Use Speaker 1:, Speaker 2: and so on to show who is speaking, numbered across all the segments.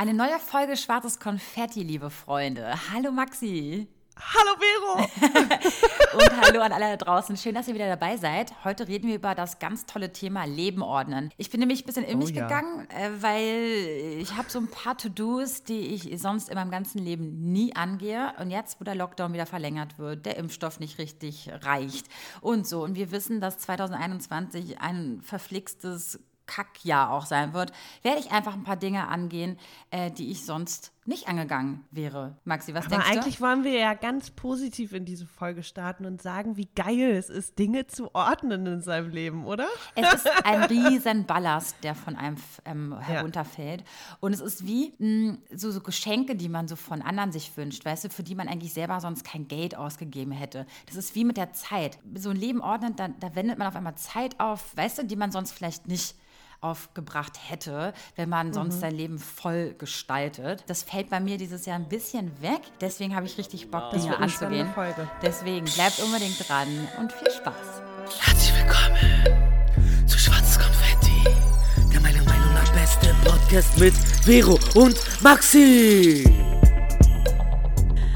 Speaker 1: Eine neue Folge Schwarzes Konfetti, liebe Freunde. Hallo Maxi.
Speaker 2: Hallo
Speaker 1: Vero! und hallo an alle da draußen. Schön, dass ihr wieder dabei seid. Heute reden wir über das ganz tolle Thema Leben ordnen. Ich bin nämlich ein bisschen in oh mich oh, ja. gegangen, äh, weil ich habe so ein paar To-Dos, die ich sonst in meinem ganzen Leben nie angehe. Und jetzt, wo der Lockdown wieder verlängert wird, der Impfstoff nicht richtig reicht und so. Und wir wissen, dass 2021 ein verflixtes Kackjahr auch sein wird, werde ich einfach ein paar Dinge angehen, äh, die ich sonst nicht angegangen wäre. Maxi, was
Speaker 2: Aber
Speaker 1: denkst
Speaker 2: du? eigentlich wollen wir ja ganz positiv in diese Folge starten und sagen, wie geil es ist, Dinge zu ordnen in seinem Leben, oder?
Speaker 1: Es ist ein riesen Ballast, der von einem ähm, herunterfällt. Ja. Und es ist wie mh, hm, so, so Geschenke, die man so von anderen sich wünscht, weißt du, für die man eigentlich selber sonst kein Geld ausgegeben hätte. Das ist wie mit der Zeit. So ein Leben ordnen, da, da wendet man auf einmal Zeit auf, weißt du, die man sonst vielleicht nicht aufgebracht hätte, wenn man sonst mhm. sein Leben voll gestaltet. Das fällt bei mir dieses Jahr ein bisschen weg. Deswegen habe ich richtig Bock, das Dinge anzugehen. Deswegen bleibt unbedingt dran und viel Spaß.
Speaker 3: Herzlich willkommen zu Schwarzes Konfetti, der meiner Meinung nach beste Podcast mit Vero und Maxi.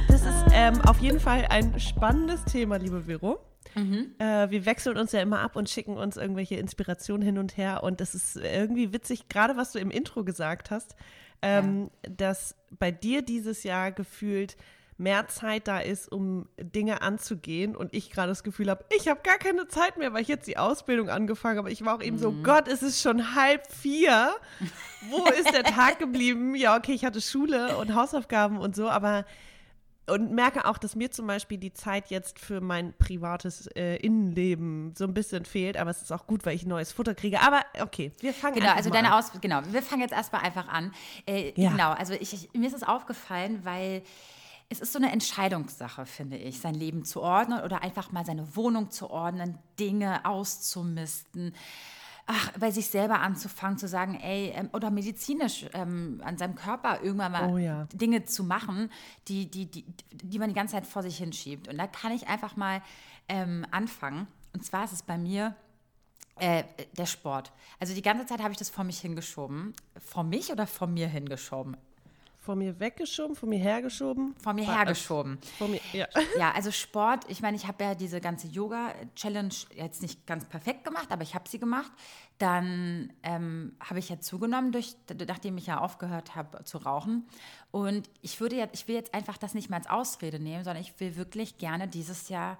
Speaker 2: Das ist ähm, auf jeden Fall ein spannendes Thema, liebe Vero. Mhm. Äh, wir wechseln uns ja immer ab und schicken uns irgendwelche Inspirationen hin und her. Und das ist irgendwie witzig, gerade was du im Intro gesagt hast, ähm, ja. dass bei dir dieses Jahr gefühlt mehr Zeit da ist, um Dinge anzugehen und ich gerade das Gefühl habe, ich habe gar keine Zeit mehr, weil ich jetzt die Ausbildung angefangen habe. Ich war auch eben mhm. so, Gott, es ist schon halb vier. Wo ist der Tag geblieben? Ja, okay, ich hatte Schule und Hausaufgaben und so, aber und merke auch, dass mir zum Beispiel die Zeit jetzt für mein privates äh, Innenleben so ein bisschen fehlt. Aber es ist auch gut, weil ich neues Futter kriege. Aber okay, wir fangen
Speaker 1: genau, also deine
Speaker 2: an.
Speaker 1: Aus genau, wir fangen jetzt erstmal einfach an. Äh, ja. Genau, also ich, ich, mir ist es aufgefallen, weil es ist so eine Entscheidungssache, finde ich, sein Leben zu ordnen oder einfach mal seine Wohnung zu ordnen, Dinge auszumisten ach, bei sich selber anzufangen, zu sagen, ey, ähm, oder medizinisch ähm, an seinem Körper irgendwann mal oh, ja. Dinge zu machen, die, die, die, die man die ganze Zeit vor sich hinschiebt. Und da kann ich einfach mal ähm, anfangen. Und zwar ist es bei mir äh, der Sport. Also die ganze Zeit habe ich das vor mich hingeschoben. Vor mich oder vor mir hingeschoben?
Speaker 2: Vor mir weggeschoben, vor mir hergeschoben?
Speaker 1: Vor mir hergeschoben.
Speaker 2: Vor mir, ja.
Speaker 1: ja, also Sport, ich meine, ich habe ja diese ganze Yoga-Challenge jetzt nicht ganz perfekt gemacht, aber ich habe sie gemacht. Dann ähm, habe ich ja zugenommen, durch, nachdem ich ja aufgehört habe zu rauchen. Und ich würde jetzt, ich will jetzt einfach das nicht mehr als Ausrede nehmen, sondern ich will wirklich gerne dieses Jahr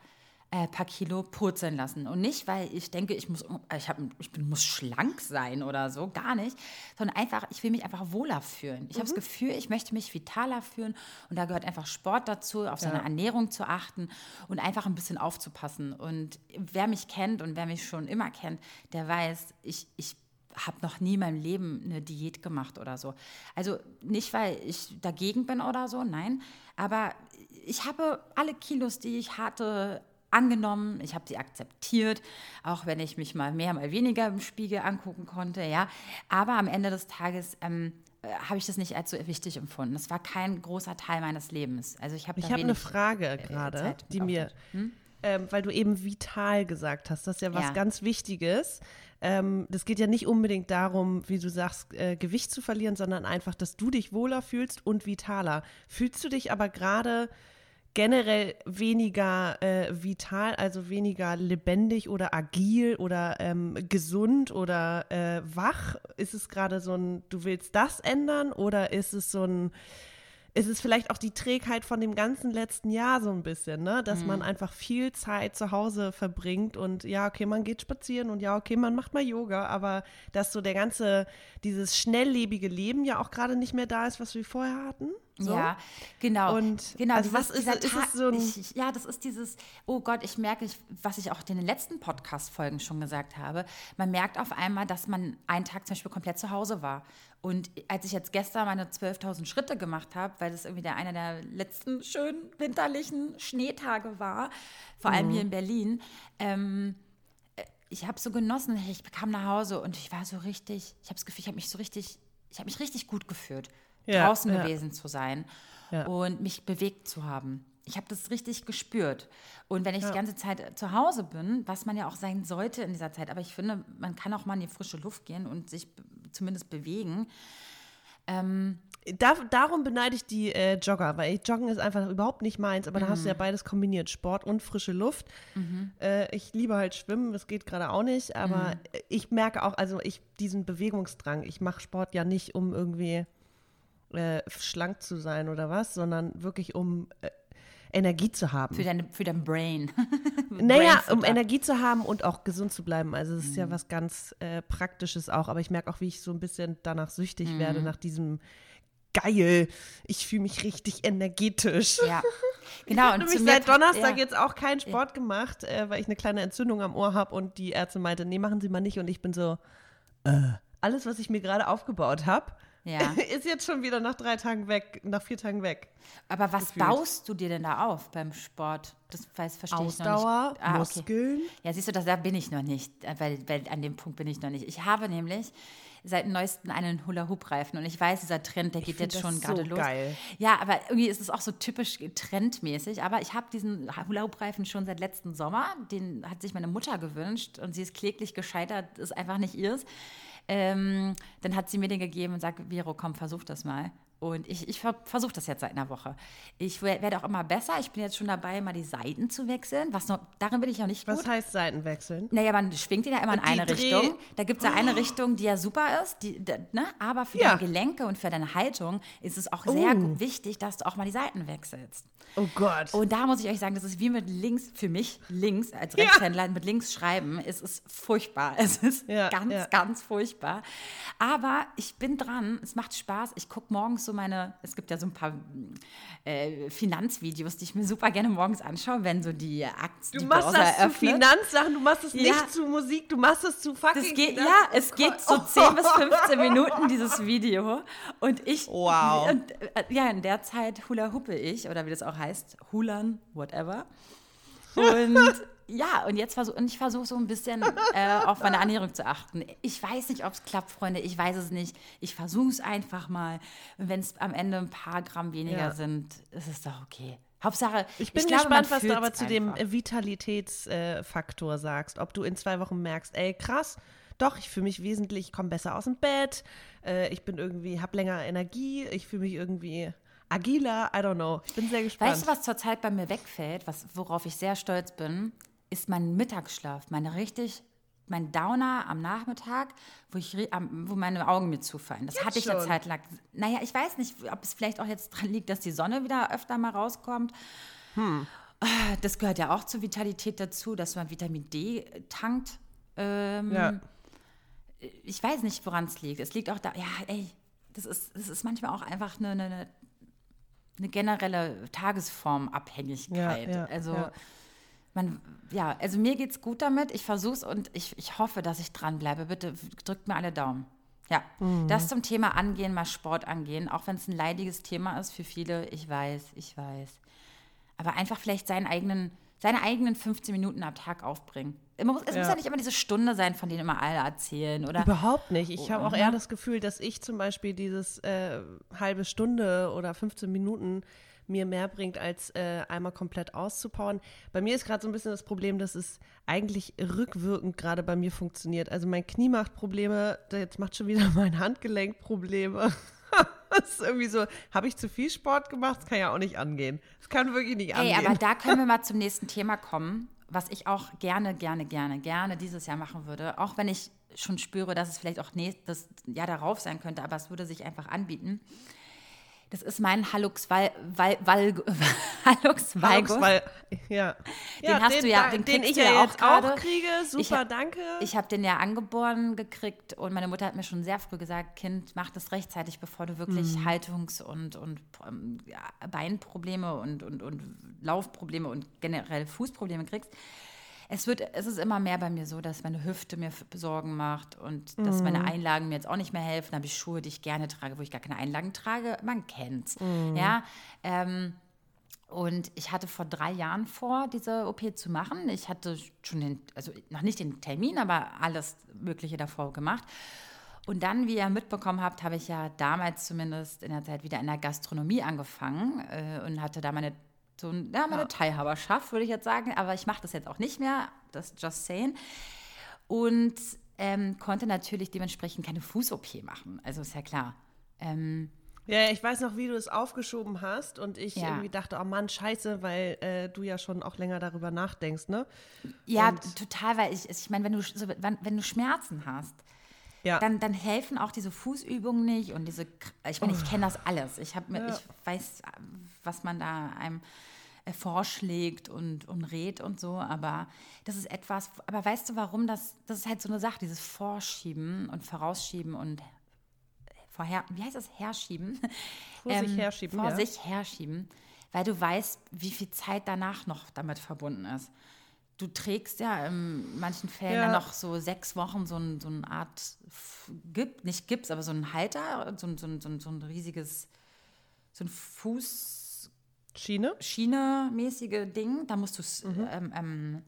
Speaker 1: äh, paar Kilo purzeln lassen. Und nicht, weil ich denke, ich muss, ich, hab, ich bin, muss schlank sein oder so, gar nicht, sondern einfach, ich will mich einfach wohler fühlen. Ich mhm. habe das Gefühl, ich möchte mich vitaler fühlen und da gehört einfach Sport dazu, auf seine ja. Ernährung zu achten und einfach ein bisschen aufzupassen. Und wer mich kennt und wer mich schon immer kennt, der weiß, ich, ich habe noch nie in meinem Leben eine Diät gemacht oder so. Also nicht, weil ich dagegen bin oder so, nein, aber ich habe alle Kilos, die ich hatte, angenommen, ich habe sie akzeptiert, auch wenn ich mich mal mehr, mal weniger im Spiegel angucken konnte, ja. Aber am Ende des Tages ähm, äh, habe ich das nicht als so wichtig empfunden. Das war kein großer Teil meines Lebens. Also ich habe
Speaker 2: Ich habe eine Frage äh, gerade, die mir, hm? ähm, weil du eben vital gesagt hast, das ist ja was ja. ganz Wichtiges. Ähm, das geht ja nicht unbedingt darum, wie du sagst, äh, Gewicht zu verlieren, sondern einfach, dass du dich wohler fühlst und vitaler. Fühlst du dich aber gerade generell weniger äh, vital, also weniger lebendig oder agil oder ähm, gesund oder äh, wach? Ist es gerade so ein, du willst das ändern oder ist es so ein, ist es vielleicht auch die Trägheit von dem ganzen letzten Jahr so ein bisschen, ne? Dass mhm. man einfach viel Zeit zu Hause verbringt und ja, okay, man geht spazieren und ja, okay, man macht mal Yoga, aber dass so der ganze, dieses schnelllebige Leben ja auch gerade nicht mehr da ist, was wir vorher hatten. So?
Speaker 1: Ja, genau.
Speaker 2: Und
Speaker 1: genau,
Speaker 2: also was ist, ist es so ein
Speaker 1: ich, Ja, das ist dieses, oh Gott, ich merke, was ich auch in den letzten Podcast-Folgen schon gesagt habe, man merkt auf einmal, dass man einen Tag zum Beispiel komplett zu Hause war. Und als ich jetzt gestern meine 12.000 Schritte gemacht habe, weil das irgendwie der einer der letzten schönen winterlichen Schneetage war, vor allem mhm. hier in Berlin, ähm, äh, ich habe so genossen, ich kam nach Hause und ich war so richtig, ich habe das Gefühl, ich habe mich so richtig, ich habe mich richtig gut gefühlt ja, draußen ja. gewesen zu sein ja. und mich bewegt zu haben. Ich habe das richtig gespürt. Und wenn ich die ganze Zeit zu Hause bin, was man ja auch sein sollte in dieser Zeit, aber ich finde, man kann auch mal in die frische Luft gehen und sich zumindest bewegen.
Speaker 2: Ähm, Da, darum beneide ich die äh, Jogger, weil Joggen ist einfach überhaupt nicht meins, aber mhm. da hast du ja mhm. beides kombiniert, Sport und frische Luft. Mhm. Äh, ich liebe halt Schwimmen, das geht gerade auch nicht, aber mhm. ich merke auch, also ich diesen Bewegungsdrang, ich mache Sport ja nicht, um irgendwie äh, schlank zu sein oder was, sondern wirklich um äh, Energie zu haben.
Speaker 1: Für, deine, für dein Brain.
Speaker 2: naja, um Energie zu haben und auch gesund zu bleiben. Also es ist mhm. ja was ganz äh, Praktisches auch, aber ich merke auch, wie ich so ein bisschen danach süchtig mhm. werde, nach diesem geil, ich fühle mich richtig energetisch. Ja, genau. Und ich habe seit Donnerstag ja. jetzt auch keinen Sport ja. gemacht, äh, weil ich eine kleine Entzündung am Ohr habe und die Ärztin meinte, nee, machen Sie mal nicht. Und ich bin so, äh, alles, was ich mir gerade aufgebaut habe, ja. ist jetzt schon wieder nach drei Tagen weg, nach vier Tagen weg.
Speaker 1: Aber was gefühlt. baust du dir denn da auf beim Sport? Das weiß, verstehe
Speaker 2: Ausdauer, ich noch nicht. Ah, Muskeln. Okay.
Speaker 1: Ja, siehst du, das, da bin ich noch nicht, äh, weil, weil an dem Punkt bin ich noch nicht. Ich habe nämlich seit neuestem einen Hula-Hoop-Reifen und ich weiß, dieser Trend, der geht jetzt schon gerade so los. Geil. Ja, aber irgendwie ist es auch so typisch trendmäßig. Aber ich habe diesen Hula-Hoop-Reifen schon seit letzten Sommer. Den hat sich meine Mutter gewünscht und sie ist kläglich gescheitert, ist einfach nicht ihrs. Ähm, dann hat sie mir den gegeben und sagt, Vero, komm, versuch das mal. Und ich, ich versuche das jetzt seit einer Woche. Ich werde auch immer besser. Ich bin jetzt schon dabei, mal die Seiten zu wechseln. Was noch, darin bin ich auch nicht
Speaker 2: gut. Was heißt Seiten wechseln?
Speaker 1: Naja, man schwingt ihn ja immer in eine Dreh Richtung. Da gibt es ja eine oh. Richtung, die ja super ist. Die, ne? Aber für ja. deine Gelenke und für deine Haltung ist es auch sehr uh. wichtig, dass du auch mal die Seiten wechselst.
Speaker 2: Oh Gott.
Speaker 1: Und da muss ich euch sagen, das ist wie mit links, für mich links als Rechtshändler, ja. mit links schreiben. Es ist furchtbar. Es ist ja, ganz, ganz furchtbar. Aber ich bin dran. Es macht Spaß. Ich gucke morgens so meine, es gibt ja so ein paar äh, Finanzvideos, die ich mir super gerne morgens anschaue, wenn so die Aktien.
Speaker 2: Du machst Börse das eröffnet. zu Finanzsachen, du machst es nicht zu Musik, du machst es zu fucking.
Speaker 1: Das geht, ja, es geht so 10 oh. bis 15 Minuten, dieses Video. Und ich.
Speaker 2: Wow.
Speaker 1: Und, äh, ja, in der Zeit hula huppe ich, oder wie das auch heißt heißt Hulan, whatever. Und ja, und jetzt versuche ich versuche so ein bisschen äh, auf meine Ernährung zu achten. Ich weiß nicht, ob es klappt, Freunde. Ich weiß es nicht. Ich versuche es einfach mal. Wenn es am Ende ein paar Gramm weniger ja. sind, ist es doch okay. Hauptsache,
Speaker 2: ich bin ich gespannt, was du aber zu dem Vitalitätsfaktor äh, sagst. Ob du in zwei Wochen merkst, ey, krass, doch, ich fühle mich wesentlich, ich komme besser aus dem Bett, äh, ich bin irgendwie, habe länger Energie, ich fühle mich irgendwie agiler, I don't know. Ich bin sehr gespannt.
Speaker 1: Weißt du, was zurzeit bei mir wegfällt, was, worauf ich sehr stolz bin, ist mein Mittagsschlaf, meine richtig mein Downer am Nachmittag, wo, ich, wo meine Augen mir zufallen. Das jetzt hatte ich eine Zeit lang. Naja, ich weiß nicht, ob es vielleicht auch jetzt dran liegt, dass die Sonne wieder öfter mal rauskommt. Hm. Ah, das gehört ja auch zur Vitalität dazu, dass man Vitamin D tankt. Ähm, ja. Ich weiß nicht, woran es liegt. Es liegt auch da, ja, ey, das ist, das ist manchmal auch einfach eine, eine eine generelle Tagesformabhängigkeit. Ja, ja, also ja. Man, ja, also mir geht es gut damit. Ich versuche es und ich, ich hoffe, dass ich dranbleibe. Bitte drückt mir alle Daumen. Ja, mhm. das zum Thema Angehen, mal Sport angehen, auch wenn es ein leidiges Thema ist für viele. Ich weiß, ich weiß. Aber einfach vielleicht seinen eigenen seine eigenen 15 Minuten am Tag aufbringen. Muss, es ja. muss ja nicht immer diese Stunde sein, von denen immer alle erzählen, oder?
Speaker 2: Überhaupt nicht. Ich habe auch eher das Gefühl, dass ich zum Beispiel dieses äh, halbe Stunde oder 15 Minuten mir mehr bringt, als äh, einmal komplett auszupowern. Bei mir ist gerade so ein bisschen das Problem, dass es eigentlich rückwirkend gerade bei mir funktioniert. Also mein Knie macht Probleme, jetzt macht schon wieder mein Handgelenk Probleme. das ist irgendwie so, habe ich zu viel Sport gemacht? Das kann ja auch nicht angehen. Das kann wirklich nicht angehen.
Speaker 1: Ey, aber da können wir mal zum nächsten Thema kommen, was ich auch gerne, gerne, gerne, gerne dieses Jahr machen würde. Auch wenn ich schon spüre, dass es vielleicht auch nächstes Jahr darauf sein könnte, aber es würde sich einfach anbieten. Das ist mein Hallux Val, Val, Val, Hallux Valgus.
Speaker 2: Val, ja.
Speaker 1: Den ja, hast den, du ja, den, den ich ja jetzt auch, auch
Speaker 2: kriege. Super, ich danke.
Speaker 1: Ich habe den ja angeboren gekriegt und meine Mutter hat mir schon sehr früh gesagt, Kind, mach das rechtzeitig, bevor du wirklich mhm. Haltungs- und, und ähm, ja, Beinprobleme und, und, und Laufprobleme und generell Fußprobleme kriegst es wird, es ist immer mehr bei mir so, dass meine Hüfte mir Sorgen macht und dass meine mhm. Einlagen mir jetzt auch nicht mehr helfen. Da habe ich Schuhe, die ich gerne trage, wo ich gar keine Einlagen trage. Man kennt's. Mm. Ja. Ähm, und ich hatte vor drei Jahren vor, diese OP zu machen. Ich hatte schon den, also noch nicht den Termin, aber alles Mögliche davor gemacht. Und dann, wie ihr mitbekommen habt, habe ich ja damals zumindest in der Zeit wieder in der Gastronomie angefangen äh, und hatte da meine so ja, meine ja. Teilhaberschaft, würde ich jetzt sagen. Aber ich mache das jetzt auch nicht mehr, das just saying. Und ähm, konnte natürlich dementsprechend keine Fuß-OP machen. Also ist ja klar. Ähm,
Speaker 2: Ja, ich weiß noch, wie du es aufgeschoben hast und ich ja. irgendwie dachte, oh Mann, scheiße, weil äh, du ja schon auch länger darüber nachdenkst, ne?
Speaker 1: Ja, und total, weil ich, ich meine, wenn du, so, wenn, wenn du Schmerzen hast, ja. dann, dann helfen auch diese Fußübungen nicht und diese, ich meine, ich oh. kenne das alles. Ich, hab, ja. ich weiß, was man da einem äh, vorschlägt und, und rät und so, aber das ist etwas, aber weißt du, warum das, das ist halt so eine Sache, dieses Vorschieben und Vorausschieben und vorher, wie heißt das, herschieben?
Speaker 2: Vor ähm, sich herschieben.
Speaker 1: Vor ja. sich herschieben, weil du weißt, wie viel Zeit danach noch damit verbunden ist. Du trägst ja in manchen Fällen ja. noch so sechs Wochen so, ein, so eine Art, Gips, nicht Gips, aber so ein Halter, so, so, so, so ein riesiges, so ein Fuß.
Speaker 2: Schiene?
Speaker 1: Schiene-mäßige Ding. Da musst du mhm. ähm, ähm,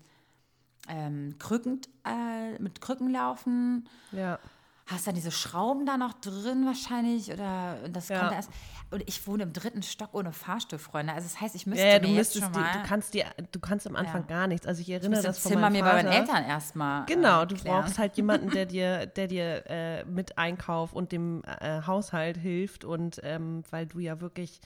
Speaker 1: ähm, krückend, äh, mit Krücken laufen.
Speaker 2: Ja
Speaker 1: hast dann diese Schrauben da noch drin wahrscheinlich oder das ja. kommt erst. Und ich wohne im dritten Stock ohne Fahrstuhl, Freunde. Also das heißt, ich müsste
Speaker 2: ja, du
Speaker 1: mir
Speaker 2: jetzt
Speaker 1: schon mal,
Speaker 2: die, du kannst dir, du kannst am Anfang ja. gar nichts. Also ich erinnere ich das
Speaker 1: von Zimmer mir bei meinen Eltern erstmal.
Speaker 2: Genau, äh, du brauchst halt jemanden, der dir, der dir äh, mit Einkauf und dem äh, Haushalt hilft und ähm, weil du ja wirklich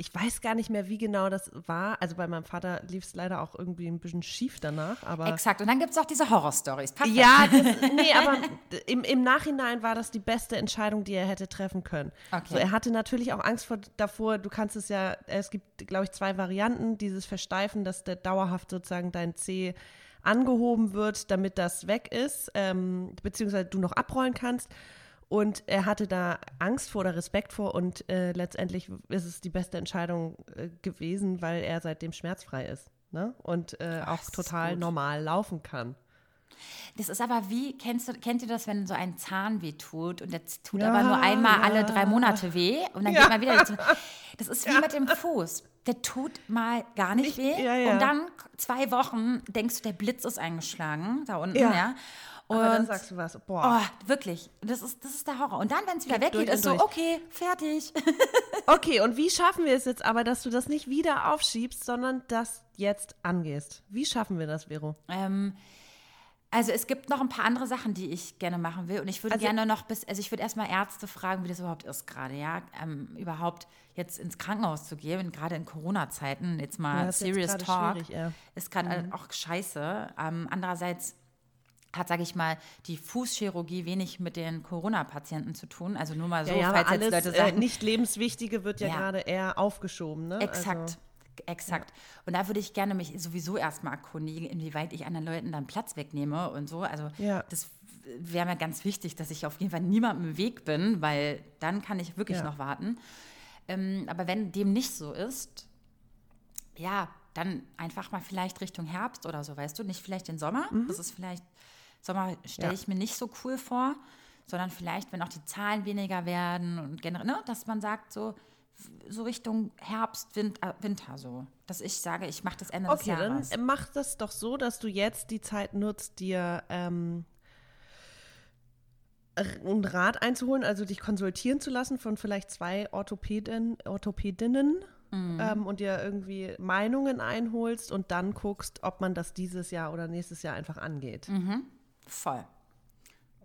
Speaker 2: ich weiß gar nicht mehr, wie genau das war. Also bei meinem Vater lief es leider auch irgendwie ein bisschen schief danach. Aber
Speaker 1: Exakt. Und dann gibt es auch diese Horror-Stories.
Speaker 2: Ja, das, nee, aber im, im Nachhinein war das die beste Entscheidung, die er hätte treffen können. Okay. So, er hatte natürlich auch Angst vor, davor, du kannst es ja, es gibt, glaube ich, zwei Varianten. Dieses Versteifen, dass der dauerhaft sozusagen dein C angehoben wird, damit das weg ist, ähm, beziehungsweise du noch abrollen kannst. Und er hatte da Angst vor oder Respekt vor und äh, letztendlich ist es die beste Entscheidung äh, gewesen, weil er seitdem schmerzfrei ist ne? und äh, Ach, auch total normal laufen kann.
Speaker 1: Das ist aber wie, kennst du, kennt ihr das, wenn so ein Zahn weh tut und der tut ja, aber nur einmal ja. alle drei Monate weh und dann ja. geht man wieder. Das ist wie mit dem Fuß. Der tut mal gar nicht, nicht weh und dann zwei Wochen denkst du, der Blitz ist eingeschlagen da unten, ja.
Speaker 2: Und Aber dann sagst du was, boah.
Speaker 1: Oh, wirklich. Das ist, das ist der Horror. Und dann, wenn es wieder weggeht, ist so, okay, fertig.
Speaker 2: okay, und wie schaffen wir es jetzt aber, dass du das nicht wieder aufschiebst, sondern das jetzt angehst? Wie schaffen wir das, Vero?
Speaker 1: Ähm, also es gibt noch ein paar andere Sachen, die ich gerne machen will. Und ich würde also, gerne noch bis, also ich würde erstmal Ärzte fragen, wie das überhaupt ist gerade, ja. Ähm, überhaupt jetzt ins Krankenhaus zu gehen, gerade in Corona-Zeiten, jetzt mal ja, Serious jetzt Talk, ja. ist gerade mhm. auch scheiße. Ähm, andererseits hat, sage ich mal, die Fußchirurgie wenig mit den Corona-Patienten zu tun. Also nur mal so,
Speaker 2: ja, ja, falls alles, jetzt Leute sagen. Äh, nicht lebenswichtige wird ja, ja. gerade eher aufgeschoben. Ne?
Speaker 1: Exakt. Also, Exakt. Und da würde ich gerne mich sowieso erstmal erkundigen, inwieweit ich anderen Leuten dann Platz wegnehme und so. Also das wäre mir ganz wichtig, dass ich auf jeden Fall niemandem im Weg bin, weil dann kann ich wirklich noch warten. Ähm, aber wenn dem nicht so ist, ja, dann einfach mal vielleicht Richtung Herbst oder so, weißt du, nicht vielleicht den Sommer. Mhm. Das ist vielleicht Sommer stelle ich mir nicht so cool vor, sondern vielleicht, wenn auch die Zahlen weniger werden und generell, ne, dass man sagt, so, so Richtung Herbst, Winter, äh, Winter so. Dass ich sage, ich mache das Ende
Speaker 2: okay,
Speaker 1: des Jahres.
Speaker 2: Okay, dann mach das doch so, dass du jetzt die Zeit nutzt, dir ähm, einen Rat einzuholen, also dich konsultieren zu lassen von vielleicht zwei Orthopäden, Orthopädinnen mhm. ähm, und dir irgendwie Meinungen einholst und dann guckst, ob man das dieses Jahr oder nächstes Jahr einfach angeht.
Speaker 1: Mhm. Voll.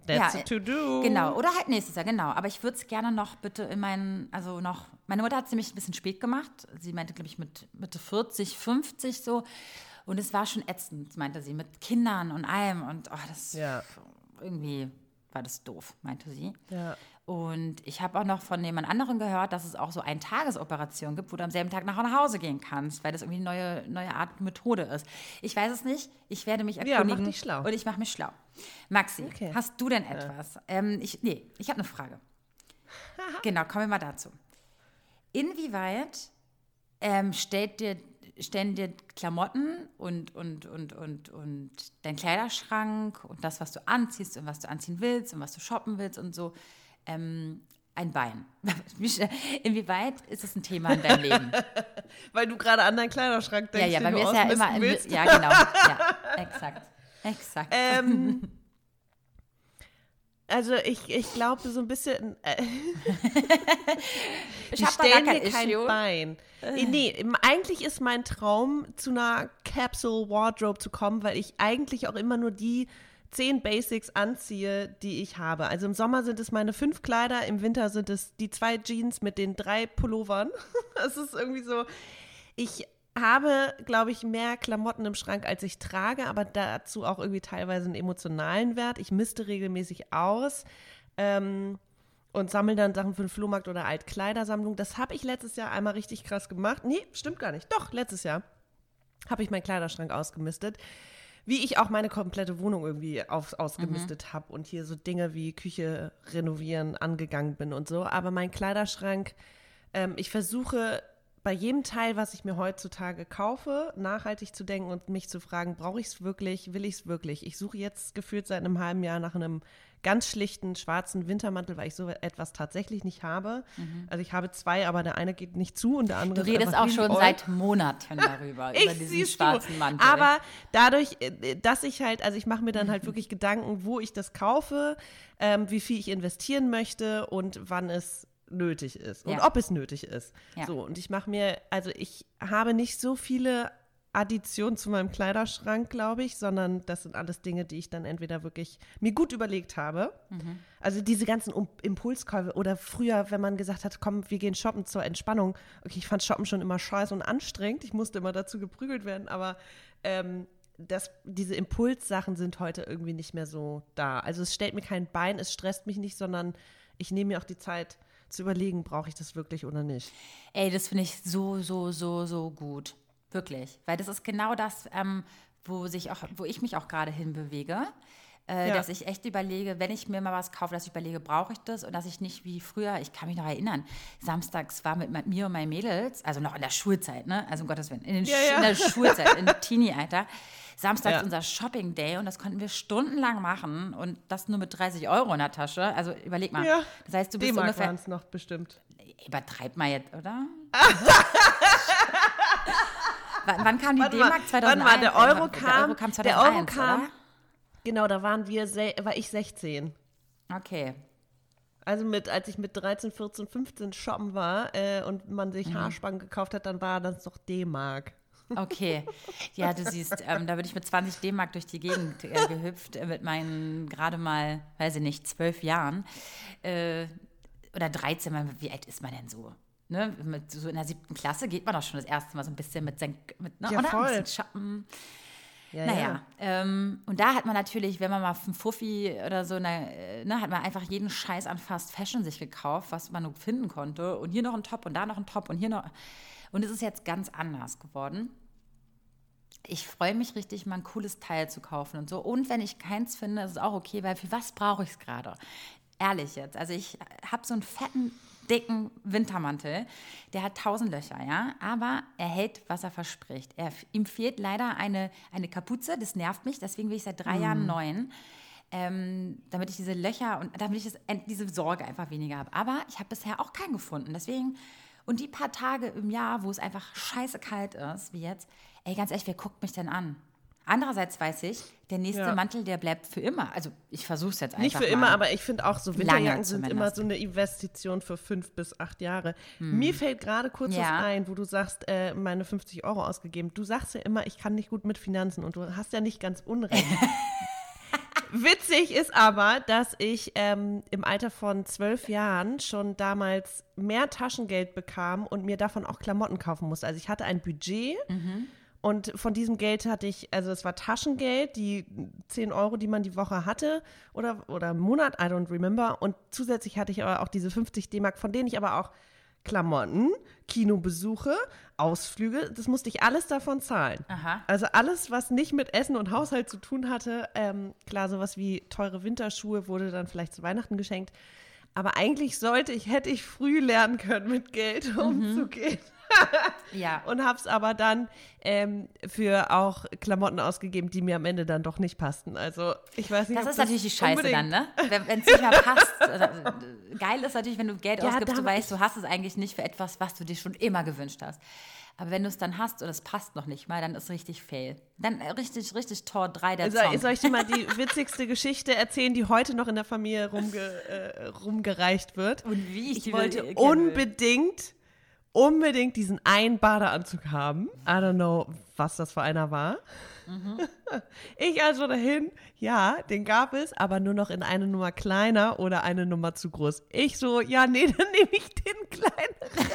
Speaker 2: That's ja, to do.
Speaker 1: Genau, oder halt nächstes Jahr, genau. Aber ich würde es gerne noch bitte in meinen, also noch, meine Mutter hat es nämlich ein bisschen spät gemacht. Sie meinte, glaube ich, mit Mitte 40, 50 so. Und es war schon ätzend, meinte sie, mit Kindern und allem. Und oh, das ja. irgendwie war das doof, meinte sie.
Speaker 2: Ja.
Speaker 1: Und ich habe auch noch von jemand anderen gehört, dass es auch so eine Tagesoperation gibt, wo du am selben Tag nach Hause gehen kannst, weil das irgendwie eine neue, neue Art Methode ist. Ich weiß es nicht. Ich werde mich erkundigen. Ja, mach
Speaker 2: dich schlau.
Speaker 1: Und ich mache mich schlau. Maxi, okay. hast du denn etwas? Ja. Ähm, ich, nee, ich habe eine Frage. genau, kommen wir mal dazu. Inwieweit ähm, stellt dir, stellen dir Klamotten und, und, und, und, und dein Kleiderschrank und das, was du anziehst und was du anziehen willst und was du shoppen willst und so, ähm, ein Bein. Inwieweit ist es ein Thema in deinem Leben?
Speaker 2: Weil du gerade an deinen Kleiderschrank denkst.
Speaker 1: Ja, ja, bei mir ist ja immer. Willst. Ja, genau. Ja, exakt. Exakt.
Speaker 2: Ähm, also ich, ich glaube so ein bisschen. Äh, ich stelle mir kein Issue. Bein. Äh. Nee, eigentlich ist mein Traum, zu einer Capsule Wardrobe zu kommen, weil ich eigentlich auch immer nur die zehn Basics anziehe, die ich habe. Also im Sommer sind es meine fünf Kleider, im Winter sind es die zwei Jeans mit den drei Pullovern. Es ist irgendwie so, ich habe, glaube ich, mehr Klamotten im Schrank, als ich trage, aber dazu auch irgendwie teilweise einen emotionalen Wert. Ich misste regelmäßig aus. Ähm, und sammle dann Sachen für den Flohmarkt oder Altkleidersammlung. Das habe ich letztes Jahr einmal richtig krass gemacht. Nee, stimmt gar nicht. Doch, letztes Jahr habe ich meinen Kleiderschrank ausgemistet. Wie ich auch meine komplette Wohnung irgendwie auf, ausgemistet mhm. habe und hier so Dinge wie Küche renovieren angegangen bin und so. Aber mein Kleiderschrank, ähm, ich versuche bei jedem Teil, was ich mir heutzutage kaufe, nachhaltig zu denken und mich zu fragen, brauche ich es wirklich, will ich es wirklich? Ich suche jetzt gefühlt seit einem halben Jahr nach einem ganz schlichten schwarzen Wintermantel, weil ich so etwas tatsächlich nicht habe. Mhm. Also ich habe zwei, aber der eine geht nicht zu und der andere.
Speaker 1: Du redest auch schon seit Monaten darüber über diesen schwarzen Mantel.
Speaker 2: Aber dadurch, äh, dass ich halt, also ich mache mir dann halt wirklich Gedanken, wo ich das kaufe, ähm, wie viel ich investieren möchte und wann es nötig ist und ja. ob es nötig ist. Ja. So und ich mache mir, also ich habe nicht so viele Addition zu meinem Kleiderschrank, glaube ich, sondern das sind alles Dinge, die ich dann entweder wirklich mir gut überlegt habe. Mhm. Also diese ganzen um Impulskäufe oder früher, wenn man gesagt hat, komm, wir gehen shoppen zur Entspannung. Okay, ich fand Shoppen schon immer scheiße und anstrengend. Ich musste immer dazu geprügelt werden, aber ähm, das, diese Impulssachen sind heute irgendwie nicht mehr so da. Also es stellt mir kein Bein, es stresst mich nicht, sondern ich nehme mir auch die Zeit zu überlegen, brauche ich das wirklich oder nicht.
Speaker 1: Ey, das finde ich so, so, so, so gut. Wirklich. Weil das ist genau das, ähm, wo, sich auch, wo ich mich auch gerade hinbewege. Äh, ja. Dass ich echt überlege, wenn ich mir mal was kaufe, dass ich überlege, brauche ich das und dass ich nicht wie früher, ich kann mich noch erinnern, samstags war mit mir und meinen Mädels, also noch in der Schulzeit, ne? Also um Gottes Willen, in, ja, ja. in der Schulzeit, in Teenie-Alter, samstags unser Shopping-Day und das konnten wir stundenlang machen und das nur mit 30 Euro in der Tasche. Also überleg mal. Das heißt, du bist ungefähr.
Speaker 2: noch bestimmt.
Speaker 1: Übertreib mal jetzt, oder? wann, wann, kam die D-Mark? 2001?
Speaker 2: Wann war der Euro kam? Der Euro kam 2001, der Euro kam? Genau, da waren wir, war ich 16.
Speaker 1: Okay.
Speaker 2: Also mit, als ich mit 13, 14, 15 shoppen war äh, und man sich mhm. Haarspangen gekauft hat, dann war das doch D-Mark.
Speaker 1: Okay. Ja, du siehst, ähm, da bin ich mit 20 D-Mark durch die Gegend äh, gehüpft, äh, mit meinen gerade mal, weiß ich nicht, zwölf Jahren. Äh, oder 13, wie alt ist man denn so? Ne, mit, so in der siebten Klasse geht man doch schon das erste Mal so ein bisschen mit, Senk, mit ne,
Speaker 2: ja, oder? Voll.
Speaker 1: Ein Schatten. Ja, naja, ja. Ähm, und da hat man natürlich, wenn man mal einen Fuffi oder so, ne, ne, hat man einfach jeden Scheiß an Fast Fashion sich gekauft, was man nur finden konnte. Und hier noch ein Top und da noch ein Top und hier noch. Und es ist jetzt ganz anders geworden. Ich freue mich richtig, mal ein cooles Teil zu kaufen und so. Und wenn ich keins finde, ist es auch okay, weil für was brauche ich es gerade? Ehrlich jetzt. Also ich habe so einen fetten dicken Wintermantel. Der hat tausend Löcher, ja, aber er hält, was er verspricht. Er, ihm fehlt leider eine, eine Kapuze, das nervt mich, deswegen will ich seit drei mm. Jahren neuen. Ähm, damit ich diese Löcher und damit ich das, diese Sorge einfach weniger habe. Aber ich habe bisher auch keinen gefunden. Deswegen, und die paar Tage im Jahr, wo es einfach scheiße kalt ist, wie jetzt, ey, ganz ehrlich, wer guckt mich denn an? Andererseits weiß ich, der nächste ja. Mantel, der bleibt für immer. Also ich versuche es jetzt einfach
Speaker 2: Nicht für immer, aber ich finde auch so Winterjacken sind immer so eine Investition für fünf bis acht Jahre. Hm. Mir fällt gerade kurz ja. was ein, wo du sagst, äh, meine 50 Euro ausgegeben. Du sagst ja immer, ich kann nicht gut mit Finanzen und du hast ja nicht ganz unrecht. Witzig ist aber, dass ich ähm, im Alter von zwölf Jahren schon damals mehr Taschengeld bekam und mir davon auch Klamotten kaufen musste. Also ich hatte ein Budget. Mhm und von diesem Geld hatte ich, also es war Taschengeld, die 10 Euro, die man die Woche hatte oder, oder im Monat, I don't remember. Und zusätzlich hatte ich aber auch diese 50 D-Mark, von denen ich aber auch Klamotten, Kinobesuche, Ausflüge, das musste ich alles davon zahlen. Aha. Also alles, was nicht mit Essen und Haushalt zu tun hatte, ähm, klar, sowas wie teure Winterschuhe wurde dann vielleicht zu Weihnachten geschenkt. Aber eigentlich sollte ich, hätte ich früh lernen können, mit Geld mhm.
Speaker 1: ja.
Speaker 2: Und habe es aber dann ähm, für auch Klamotten ausgegeben, die mir am Ende dann doch nicht passten. Also ich weiß nicht.
Speaker 1: Das ist natürlich die Scheiße unbedingt. dann, ne? Wenn es nicht mehr passt. Also, geil ist natürlich, wenn du Geld ja, ausgibst, du weißt, du hast es eigentlich nicht für etwas, was du dir schon immer gewünscht hast. Aber wenn du es dann hast und es passt noch nicht mal, dann ist richtig fail. Dann äh, richtig, richtig Tor 3 der
Speaker 2: Song. Soll ich dir mal die witzigste Geschichte erzählen, die heute noch in der Familie rumge, äh, rumgereicht wird?
Speaker 1: Und wie
Speaker 2: ich, ich wollte unbedingt unbedingt diesen einen Badeanzug haben. I don't know, was das für einer war. Mhm. Ich also dahin, ja, den gab es, aber nur noch in eine Nummer kleiner oder eine Nummer zu groß. Ich so, ja, nee, dann nehme ich den kleineren. und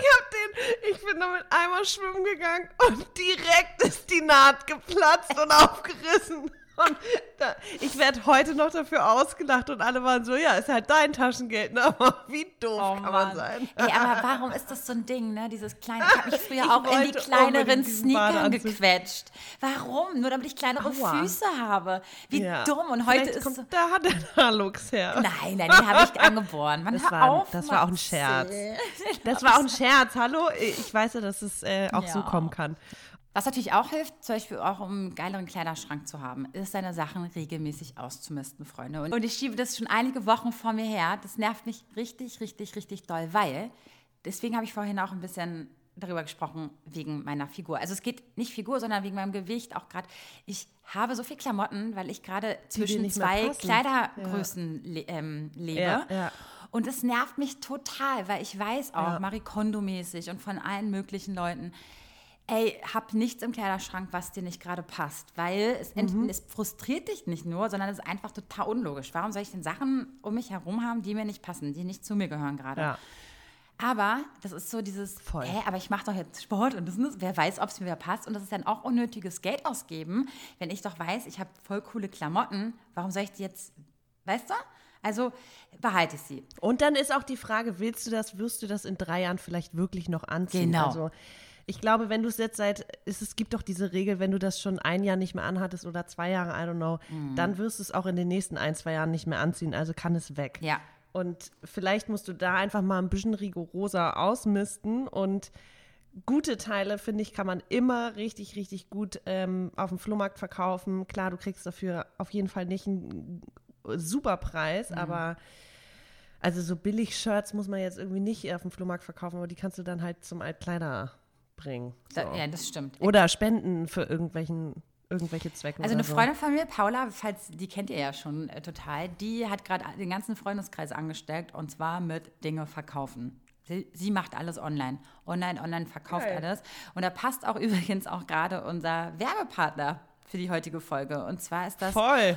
Speaker 2: ich hab den, ich bin damit einmal schwimmen gegangen und direkt ist die Naht geplatzt und aufgerissen. Und da, ich werde heute noch dafür ausgelacht und alle waren so, ja, ist halt dein Taschengeld, ne? Aber wie doof oh, kann man sein?
Speaker 1: Ey, aber warum ist das so ein Ding, ne? Dieses kleine, ich habe mich früher ich auch in die kleineren Sneaker gequetscht. Warum? Nur damit ich kleinere Aua. Füße habe. Wie ja. dumm. Und heute Vielleicht ist
Speaker 2: kommt so, da hat der Halux her.
Speaker 1: Nein, nein, den habe ich angeboren. Man,
Speaker 2: das, war, auf, das war auch ein Scherz. Das war auch ein Scherz. Hallo? Ich weiß ja, dass es äh, auch ja. so kommen kann.
Speaker 1: Was natürlich auch hilft, zum Beispiel auch um einen geileren Kleiderschrank zu haben, ist seine Sachen regelmäßig auszumisten, Freunde. Und, ich schiebe das schon einige Wochen vor mir her. Das nervt mich richtig, richtig, richtig doll, weil, deswegen habe ich vorhin auch ein bisschen darüber gesprochen, wegen meiner Figur. Also es geht nicht Figur, sondern wegen meinem Gewicht auch gerade. Ich habe so viel Klamotten, weil ich gerade zwischen zwei Kleidergrößen ja. le ähm, lebe. Ja, ja. Und es nervt mich total, weil ich weiß auch. Marie Kondo-mäßig und von allen möglichen Leuten, ey, hab nichts im Kleiderschrank, was dir nicht gerade passt. Weil es, mhm. es, frustriert dich nicht nur, sondern es ist einfach total unlogisch. Warum soll ich denn Sachen um mich herum haben, die mir nicht passen, die nicht zu mir gehören gerade? Ja. Aber das ist so dieses, Voll. Hä, aber ich mache doch jetzt Sport und das wer weiß, ob es mir wieder passt. Und das ist dann auch unnötiges Geld ausgeben, wenn ich doch weiß, ich habe voll coole Klamotten. Warum soll ich die jetzt, weißt du? Also behalte ich sie.
Speaker 2: Und dann ist auch die Frage, willst du das, wirst du das in drei Jahren vielleicht wirklich noch anziehen?
Speaker 1: Genau.
Speaker 2: Also ich glaube, wenn du es jetzt seit, es, es gibt doch diese Regel, wenn du das schon ein Jahr nicht mehr anhattest oder zwei Jahre, I don't know, mhm. dann wirst du es auch in den nächsten ein, zwei Jahren nicht mehr anziehen. Also kann es weg.
Speaker 1: Ja.
Speaker 2: Und vielleicht musst du da einfach mal ein bisschen rigoroser ausmisten und gute Teile, finde ich, kann man immer richtig, richtig gut ähm, auf dem Flohmarkt verkaufen. Klar, du kriegst dafür auf jeden Fall nicht einen super Preis, mhm. aber also so billig Shirts muss man jetzt irgendwie nicht auf dem Flohmarkt verkaufen, aber die kannst du dann halt zum Altkleider bringen.
Speaker 1: So. Da, ja, das stimmt.
Speaker 2: Oder spenden für irgendwelchen irgendwelche Zwecke.
Speaker 1: Also eine so. Freundin von mir, Paula, falls die kennt ihr ja schon äh, total, die hat gerade den ganzen Freundeskreis angesteckt und zwar mit Dinge verkaufen. Sie, sie macht alles online. Online, online verkauft okay. alles. Und da passt auch übrigens auch gerade unser Werbepartner für die heutige Folge. Und zwar ist das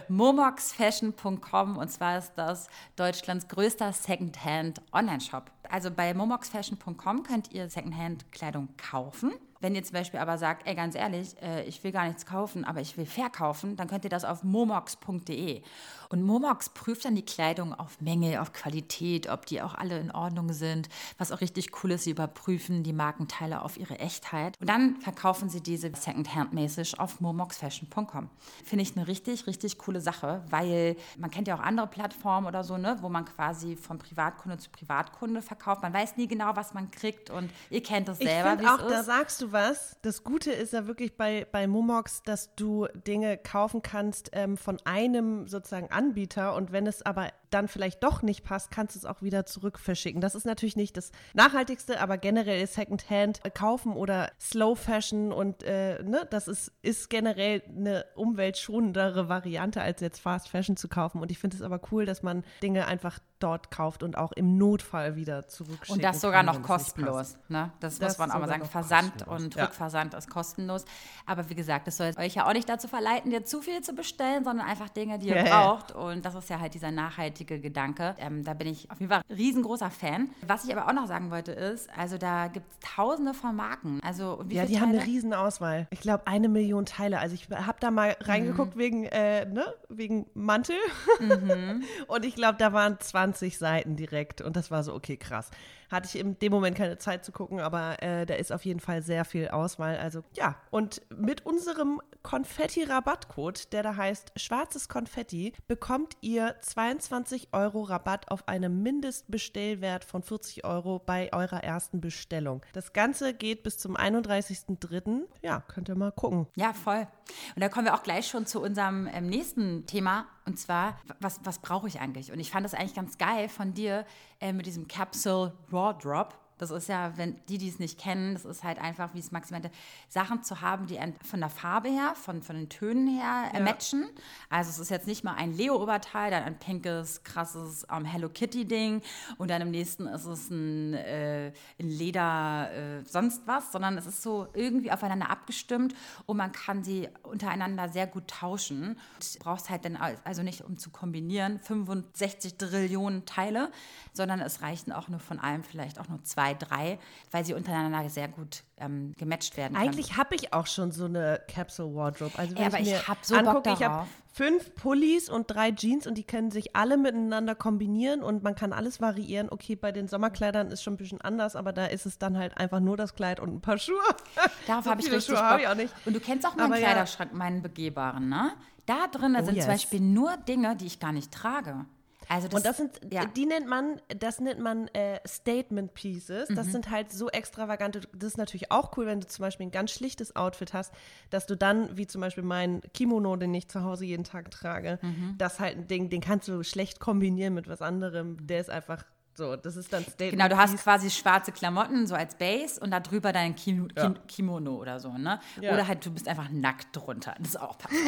Speaker 1: momoxfashion.com und zwar ist das Deutschlands größter Secondhand Online-Shop. Also bei momoxfashion.com könnt ihr Secondhand-Kleidung kaufen. Wenn ihr zum Beispiel aber sagt, ey, ganz ehrlich, äh, ich will gar nichts kaufen, aber ich will verkaufen, dann könnt ihr das auf momox.de. Und Momox prüft dann die Kleidung auf Menge, auf Qualität, ob die auch alle in Ordnung sind. Was auch richtig cool ist, sie überprüfen die Markenteile auf ihre Echtheit. Und dann verkaufen sie diese Secondhand-mäßig auf momoxfashion.com. Finde ich eine richtig, richtig coole Sache, weil man kennt ja auch andere Plattformen oder so, ne, wo man quasi von Privatkunde zu Privatkunde verkauft. Man weiß nie genau, was man kriegt und ihr kennt das selber.
Speaker 2: Ich auch, da sagst du was. Das Gute ist ja wirklich bei, bei Momox, dass du Dinge kaufen kannst ähm, von einem sozusagen Anbieter und wenn es aber dann vielleicht doch nicht passt, kannst du es auch wieder zurück verschicken. Das ist natürlich nicht das Nachhaltigste, aber generell Secondhand kaufen oder Slow Fashion und äh, ne, das ist, ist generell eine umweltschonendere Variante, als jetzt Fast Fashion zu kaufen. Und ich finde es aber cool, dass man Dinge einfach dort kauft und auch im Notfall wieder zurückschickt.
Speaker 1: Und das sogar noch kostenlos. Ne? Das, das, muss man auch mal sagen. Versand kostenlos. und ja. Rückversand ist kostenlos. Aber wie gesagt, das soll euch ja auch nicht dazu verleiten, dir zu viel zu bestellen, sondern einfach Dinge, die ihr ja, braucht. Und das ist ja halt dieser nachhaltige Gedanke. Ähm, da bin ich auf jeden Fall ein riesengroßer Fan. Was ich aber auch noch sagen wollte ist, also da gibt es tausende von Marken. Also,
Speaker 2: ja, die Teile? haben eine Riesenauswahl. Ich glaube, eine Million Teile. Also ich habe da mal reingeguckt mhm. wegen, äh, ne, wegen Mantel. Mhm. und ich glaube, da waren 20 Seiten direkt. Und das war so, okay, krass. Hatte ich in dem Moment keine Zeit zu gucken, aber äh, da ist auf jeden Fall sehr viel Auswahl. Also ja, und mit unserem Konfetti-Rabattcode, der da heißt schwarzes Konfetti, bekommt ihr 22 Euro Rabatt auf einen Mindestbestellwert von 40 Euro bei eurer ersten Bestellung. Das Ganze geht bis zum 31.03. Ja, könnt ihr mal gucken.
Speaker 1: Ja, voll. Und da kommen wir auch gleich schon zu unserem ähm, nächsten Thema. Und zwar, was, was brauche ich eigentlich? Und ich fand das eigentlich ganz geil von dir äh, mit diesem Capsule Raw Drop Das ist ja, wenn die, die es nicht kennen, das ist halt einfach, wie es Maxi meinte, Sachen zu haben, die von der Farbe her, von, von den Tönen her äh, matchen. Also es ist jetzt nicht mal ein Leo-Oberteil, dann ein pinkes, krasses um, Hello Kitty-Ding und dann im nächsten ist es ein, äh, ein Leder, äh, sonst was, sondern es ist so irgendwie aufeinander abgestimmt und man kann sie untereinander sehr gut tauschen. Du brauchst halt dann also nicht, um zu kombinieren, 65 Trillionen Teile, sondern es reichen auch nur von allem vielleicht auch nur zwei, drei, weil sie untereinander sehr gut ähm, gematcht werden
Speaker 2: können. Eigentlich habe ich auch schon so eine Capsule Wardrobe. Also wenn
Speaker 1: ja, aber
Speaker 2: ich,
Speaker 1: ich habe so angucke. Ich habe
Speaker 2: fünf Pullis und drei Jeans und die können sich alle miteinander kombinieren und man kann alles variieren. Okay, bei den Sommerkleidern ist schon ein bisschen anders, aber da ist es dann halt einfach nur das Kleid und ein paar Schuhe.
Speaker 1: Darauf so habe ich richtig Schuhe Bock. Ich auch nicht. Und du kennst auch meinen aber Kleiderschrank, ja. meinen begehbaren, ne? Da drin oh, sind yes. zum Beispiel nur Dinge, die ich gar nicht trage.
Speaker 2: Also das, und das sind, ja. die nennt man, das nennt man äh, Statement Pieces. Das mhm. sind halt so extravagante. Das ist natürlich auch cool, wenn du zum Beispiel ein ganz schlichtes Outfit hast, dass du dann, wie zum Beispiel mein Kimono, den ich zu Hause jeden Tag trage, mhm. das halt ein Ding, den kannst du schlecht kombinieren mit was anderem. Der ist einfach so, das ist dann
Speaker 1: Statement. Genau, du hast quasi schwarze Klamotten, so als Base und darüber dein Kim ja. Kimono oder so, ne? Ja. Oder halt, du bist einfach nackt drunter. Das ist auch perfekt.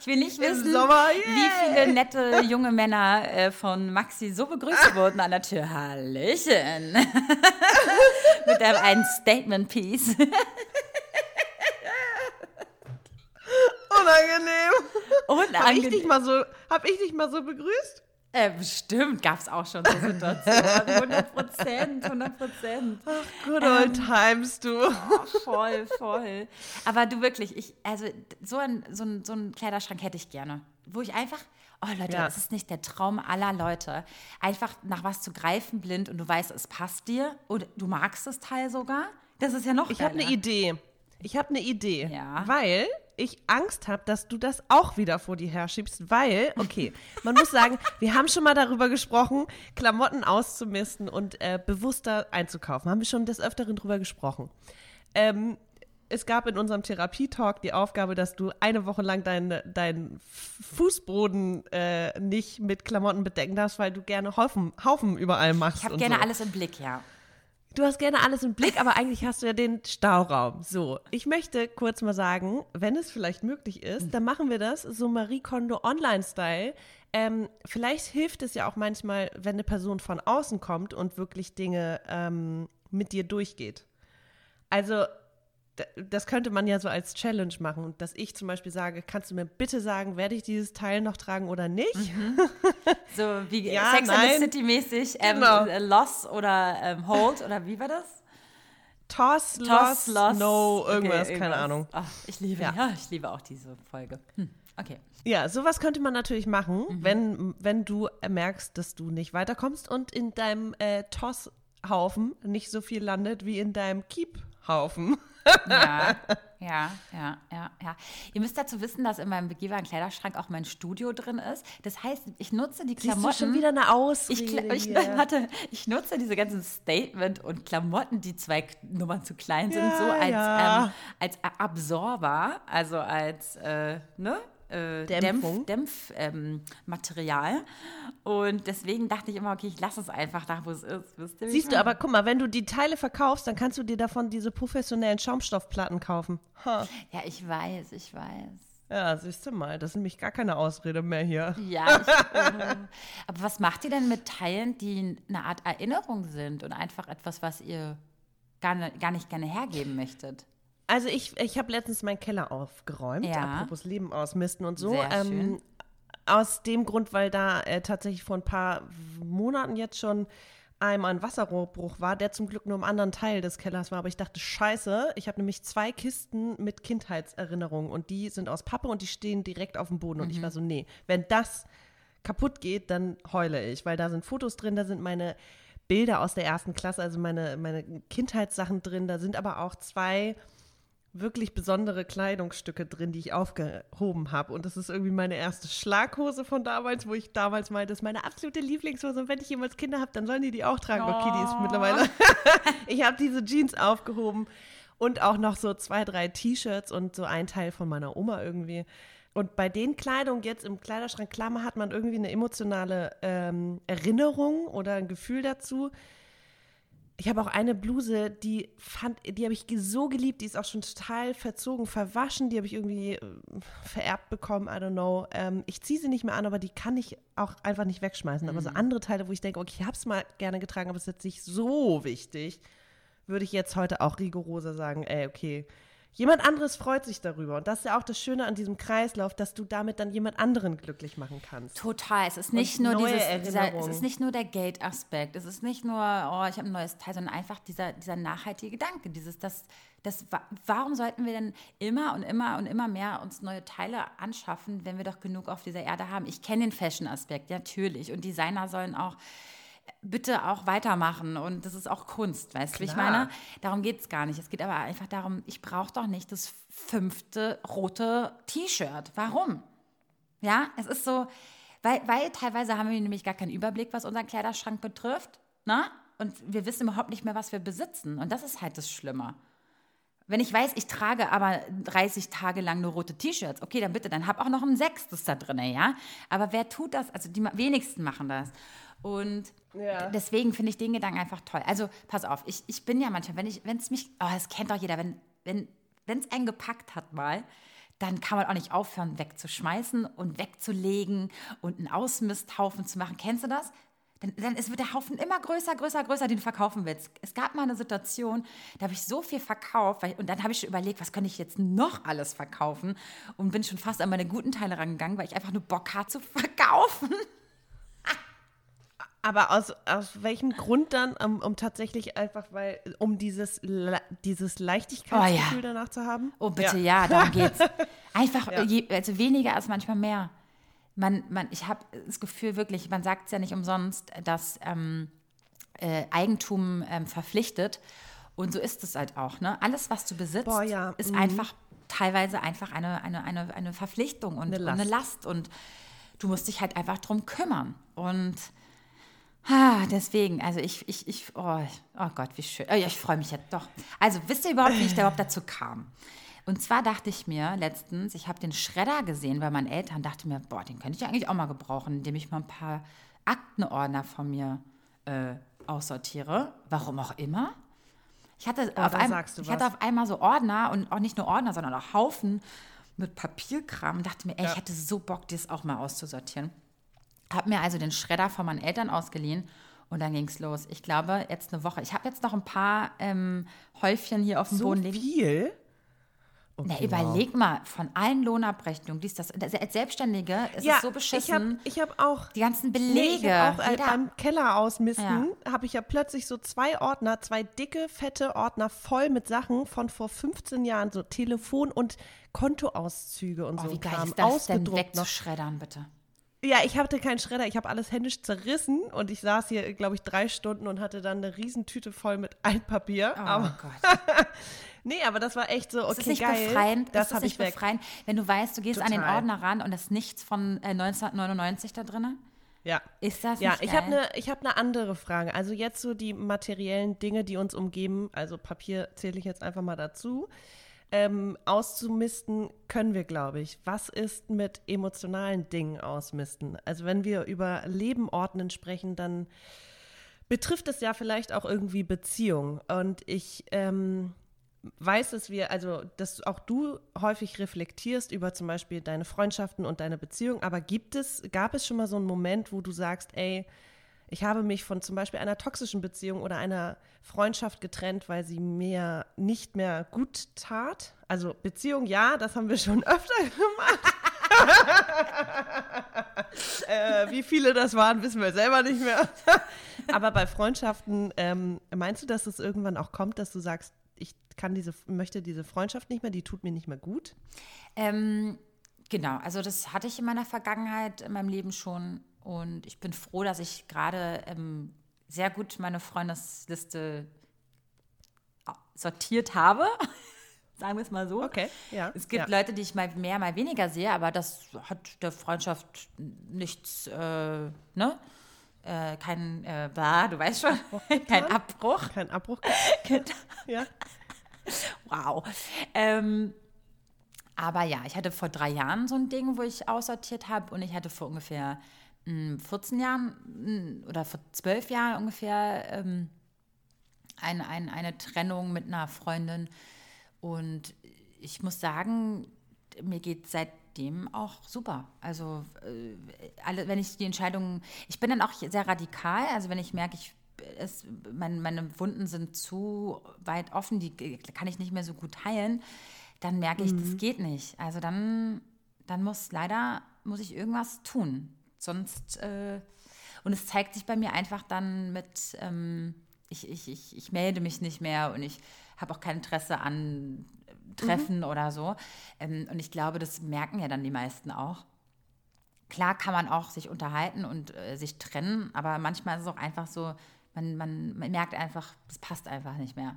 Speaker 1: ich will nicht wissen, Sommer, yeah. wie viele nette junge Männer äh, von Maxi so begrüßt wurden an der Tür. Hallöchen. Mit einem, einem Statement-Piece.
Speaker 2: Unangenehm. Unangenehm. Habe ich, dich mal so, hab ich dich mal so begrüßt?
Speaker 1: Äh, bestimmt gab es auch schon so Situationen. 100 Prozent, 100 Prozent.
Speaker 2: Ach, good old ähm, times, du.
Speaker 1: Oh, voll, voll. Aber du wirklich, ich, also so ein, so, ein, so ein Kleiderschrank hätte ich gerne. Wo ich einfach, oh Leute, ja. das ist nicht der Traum aller Leute. Einfach nach was zu greifen blind und du weißt, es passt dir und du magst das Teil sogar. Das ist ja noch
Speaker 2: Ich habe eine Idee. Ich habe eine Idee. Ja. Weil ich Angst habe, dass du das auch wieder vor dir herschiebst, weil, okay, man muss sagen, wir haben schon mal darüber gesprochen, Klamotten auszumisten und äh, bewusster einzukaufen. Haben wir schon des Öfteren drüber gesprochen. Ähm, es gab in unserem Therapietalk die Aufgabe, dass du eine Woche lang deinen dein Fußboden äh, nicht mit Klamotten bedecken darfst, weil du gerne Haufen, Haufen überall machst.
Speaker 1: Ich habe gerne so. alles im Blick, ja.
Speaker 2: Du hast gerne alles im Blick, aber eigentlich hast du ja den Stauraum. So, ich möchte kurz mal sagen, wenn es vielleicht möglich ist, dann machen wir das so Marie Kondo Online-Style. Ähm, vielleicht hilft es ja auch manchmal, wenn eine Person von außen kommt und wirklich Dinge ähm, mit dir durchgeht. Also das könnte man ja so als Challenge machen, dass ich zum Beispiel sage, kannst du mir bitte sagen, werde ich dieses Teil noch tragen oder nicht? Mhm.
Speaker 1: So wie ja, Sex nein. and the City mäßig, ähm, genau. Loss oder ähm, Hold oder wie war das?
Speaker 2: Toss, Toss Loss, loss. No, irgendwas, okay, keine Ahnung.
Speaker 1: Ach, ich liebe, ja. ja. ich liebe auch diese Folge. Hm, okay.
Speaker 2: Ja, sowas könnte man natürlich machen, mhm. wenn, wenn du merkst, dass du nicht weiterkommst und in deinem äh, Toss-Haufen nicht so viel landet wie in deinem Keep-Haufen.
Speaker 1: Ja, ja, ja, ja, ja. Ihr müsst dazu wissen, dass in meinem begehbaren Kleiderschrank auch mein Studio drin ist. Das heißt, ich nutze die Klamotten. Siehst
Speaker 2: du schon wieder eine Ausrede
Speaker 1: ich, ich, warte, ich nutze diese ganzen Statement und Klamotten, die zwei Nummern zu klein sind, ja, so als, ja. ähm, als Absorber, also als, äh, ne? Äh. Dämpfmaterial. Dämpf, ähm, und deswegen dachte ich immer, okay, ich lasse es einfach da, wo es ist.
Speaker 2: Ihr, Siehst du, aber guck mal, wenn du die Teile verkaufst, dann kannst du dir davon diese professionellen Schaumstoffplatten kaufen.
Speaker 1: Ha. Ja, ich weiß, ich weiß.
Speaker 2: Ja, siehst du mal, das ist nämlich gar keine Ausrede mehr hier.
Speaker 1: Ja, ich, äh, aber was macht ihr denn mit Teilen, die eine Art Erinnerung sind und einfach etwas, was ihr gar, ne, gar nicht gerne hergeben möchtet?
Speaker 2: Also ich, ich habe letztens meinen Keller aufgeräumt, ja. apropos Leben ausmisten und so.
Speaker 1: Sehr ähm, schön.
Speaker 2: Aus dem Grund, weil da äh, tatsächlich vor ein paar Monaten jetzt schon einmal ein Wasserrohrbruch war, der zum Glück nur im anderen Teil des Kellers war. Aber ich dachte, scheiße, ich habe nämlich zwei Kisten mit Kindheitserinnerungen und die sind aus Pappe und die stehen direkt auf dem Boden. Mhm. Und ich mhm. war so, nee, wenn das kaputt geht, dann heule ich, weil da sind Fotos drin, da sind meine Bilder aus der ersten Klasse, also meine, meine Kindheitssachen drin, da sind aber auch zwei wirklich besondere Kleidungsstücke drin, die ich aufgehoben habe. Und das ist irgendwie meine erste Schlaghose von damals, wo ich damals meinte, das ist meine absolute Lieblingshose. Und wenn ich jemals Kinder habe, dann sollen die die auch tragen. Oh. Okay, die ist mittlerweile. ich habe diese Jeans aufgehoben und auch noch so zwei, drei T-Shirts und so ein Teil von meiner Oma irgendwie. Und bei den Kleidung jetzt im Kleiderschrank, Klammer, hat man irgendwie eine emotionale ähm, Erinnerung oder ein Gefühl dazu Ich habe auch eine Bluse, die fand, die habe ich so geliebt, die ist auch schon total verzogen, verwaschen, die habe ich irgendwie äh, vererbt bekommen, I don't know. Ähm, ich ziehe sie nicht mehr an, aber die kann ich auch einfach nicht wegschmeißen. Mhm. Aber so mhm. andere Teile, wo ich denke, okay, ich habe es mal gerne getragen, aber es ist jetzt nicht so wichtig, würde ich jetzt heute auch rigoroser sagen, ey, okay, Jemand anderes freut sich darüber. Und das ist ja auch das Schöne an diesem Kreislauf, dass du damit dann jemand anderen glücklich machen kannst.
Speaker 1: Total. Es ist nicht nur dieses, dieser, es ist nicht nur der Gate-Aspekt. Es ist nicht nur, oh, ich habe ein neues Teil, sondern einfach dieser, dieser nachhaltige Gedanke. Dieses, das, das, warum sollten wir denn immer und immer und immer mehr uns neue Teile anschaffen, wenn wir doch genug auf dieser Erde haben? Ich kenne den Fashion-Aspekt, natürlich. Und Designer sollen auch bitte auch weitermachen und das ist auch Kunst, weißt du, wie ich meine? Darum geht es gar nicht. Es geht aber einfach darum, ich brauche doch nicht das fünfte rote T-Shirt. Warum? Ja, es ist so, weil, weil teilweise haben wir nämlich gar keinen Überblick, was unseren Kleiderschrank betrifft, ne? Und wir wissen überhaupt nicht mehr, was wir besitzen. Und das ist halt das Schlimme. Wenn ich weiß, ich trage aber 30 Tage lang nur rote T-Shirts, okay, dann bitte, dann hab auch noch ein sechstes da drin, ja. Aber wer tut das? Also die wenigsten machen das. Und ja. deswegen finde ich den Gedanken einfach toll. Also pass auf, ich, ich bin ja manchmal, wenn ich, wenn es mich, oh, das kennt doch jeder, wenn wenn wenn es einen gepackt hat mal, dann kann man auch nicht aufhören, wegzuschmeißen und wegzulegen und einen Ausmisthaufen zu machen. Kennst du das? Dann, dann wird der Haufen immer größer, größer, größer, den du verkaufen willst. Es gab mal eine Situation, da habe ich so viel verkauft weil, und dann habe ich schon überlegt, was könnte ich jetzt noch alles verkaufen und bin schon fast an meine guten Teile rangegangen, weil ich einfach nur Bock hatte zu verkaufen.
Speaker 2: Aber aus, aus welchem Grund dann? Um, um tatsächlich einfach, weil, um dieses, dieses Leichtigkeitsgefühl oh, ja. danach zu haben?
Speaker 1: Oh, bitte, ja, ja darum geht's. Einfach, ja. je, also weniger als manchmal mehr. Man, man, ich habe das Gefühl wirklich, man sagt es ja nicht umsonst, dass ähm, äh, Eigentum ähm, verpflichtet. Und so ist es halt auch. Ne? Alles, was du besitzt, Boah, ja. ist mhm. einfach teilweise einfach eine, eine, eine, eine Verpflichtung und eine Last. und eine Last. Und du musst dich halt einfach drum kümmern. Und Ah, deswegen, also ich, ich, ich, oh, oh Gott, wie schön. Oh, ja, ich freue mich jetzt doch. Also, wisst ihr überhaupt, wie ich da überhaupt dazu kam? Und zwar dachte ich mir letztens, ich habe den Schredder gesehen bei meinen Eltern, dachte mir, boah, den könnte ich eigentlich auch mal gebrauchen, indem ich mal ein paar Aktenordner von mir äh, aussortiere. Warum auch immer. Ich hatte, oh, auf ein, ich hatte auf einmal so Ordner und auch nicht nur Ordner, sondern auch Haufen mit Papierkram und dachte mir, ey, ja. ich hätte so Bock, das auch mal auszusortieren. Habe mir also den Schredder von meinen Eltern ausgeliehen und dann ging es los. Ich glaube, jetzt eine Woche. Ich habe jetzt noch ein paar ähm, Häufchen hier auf dem
Speaker 2: so
Speaker 1: Boden
Speaker 2: liegen. viel?
Speaker 1: Okay, Na, überleg wow. mal, von allen Lohnabrechnungen, dies, das, als Selbstständige ist ja, es so beschissen.
Speaker 2: Ich habe hab auch
Speaker 1: die ganzen Belege. Nee,
Speaker 2: auch Jeder, beim Keller ausmisten, ja. habe ich ja plötzlich so zwei Ordner, zwei dicke, fette Ordner voll mit Sachen von vor 15 Jahren, so Telefon- und Kontoauszüge und oh, so.
Speaker 1: Wie geil ist das denn wegzuschreddern, bitte?
Speaker 2: Ja, ich hatte keinen Schredder, ich habe alles händisch zerrissen und ich saß hier, glaube ich, drei Stunden und hatte dann eine Riesentüte voll mit Altpapier. Oh aber, Gott. nee, aber das war echt so, okay, ist das nicht geil.
Speaker 1: Befreiend? Das habe ich befreiend, wenn du weißt, du gehst Total. an den Ordner ran und da ist nichts von äh, 1999 da drin?
Speaker 2: Ja.
Speaker 1: Ist das
Speaker 2: Ja, ich habe eine hab ne andere Frage. Also jetzt so die materiellen Dinge, die uns umgeben, also Papier zähle ich jetzt einfach mal dazu ähm, auszumisten können wir, glaube ich. Was ist mit emotionalen Dingen ausmisten? Also wenn wir über Leben ordnen sprechen, dann betrifft es ja vielleicht auch irgendwie Beziehung. Und ich ähm, weiß, dass wir, also dass auch du häufig reflektierst über zum Beispiel deine Freundschaften und deine Beziehung. Aber gibt es, gab es schon mal so einen Moment, wo du sagst, ey, ich habe mich von zum Beispiel einer toxischen Beziehung oder einer Freundschaft getrennt, weil sie mir nicht mehr gut tat. Also Beziehung, ja, das haben wir schon öfter gemacht. äh, wie viele das waren, wissen wir selber nicht mehr. Aber bei Freundschaften, ähm, meinst du, dass es irgendwann auch kommt, dass du sagst, ich kann diese, möchte diese Freundschaft nicht mehr, die tut mir nicht mehr gut?
Speaker 1: Ähm, genau, also das hatte ich in meiner Vergangenheit, in meinem Leben schon und ich bin froh, dass ich gerade ähm, sehr gut meine Freundesliste sortiert habe. Sagen wir es mal so.
Speaker 2: Okay,
Speaker 1: ja. Es gibt ja. Leute, die ich mal mehr, mal weniger sehe, aber das hat der Freundschaft nichts, äh, ne? Äh, kein, äh, bah, du weißt schon, kein Abbruch.
Speaker 2: Kein Abbruch.
Speaker 1: ja. Wow. Ähm, aber ja, ich hatte vor drei Jahren so ein Ding, wo ich aussortiert habe und ich hatte vor ungefähr 14 Jahren oder vor 12 Jahren ungefähr ähm, ein, ein, eine Trennung mit einer Freundin. Und ich muss sagen, mir geht seitdem auch super. Also äh, alle, wenn ich die Entscheidung, ich bin dann auch sehr radikal. Also wenn ich merke, ich es, mein, meine Wunden sind zu weit offen, die kann ich nicht mehr so gut heilen, dann merke ich, mhm. das geht nicht. Also dann, dann muss leider muss ich irgendwas tun. Sonst äh, und es zeigt sich bei mir einfach dann mit ähm, ich, ich, ich, ich melde mich nicht mehr und ich habe auch kein Interesse an Treffen mhm. oder so. Ähm, und ich glaube, das merken ja dann die meisten auch. Klar kann man auch sich unterhalten und äh, sich trennen, aber manchmal ist es auch einfach so, man, man, man merkt einfach, es passt einfach nicht mehr.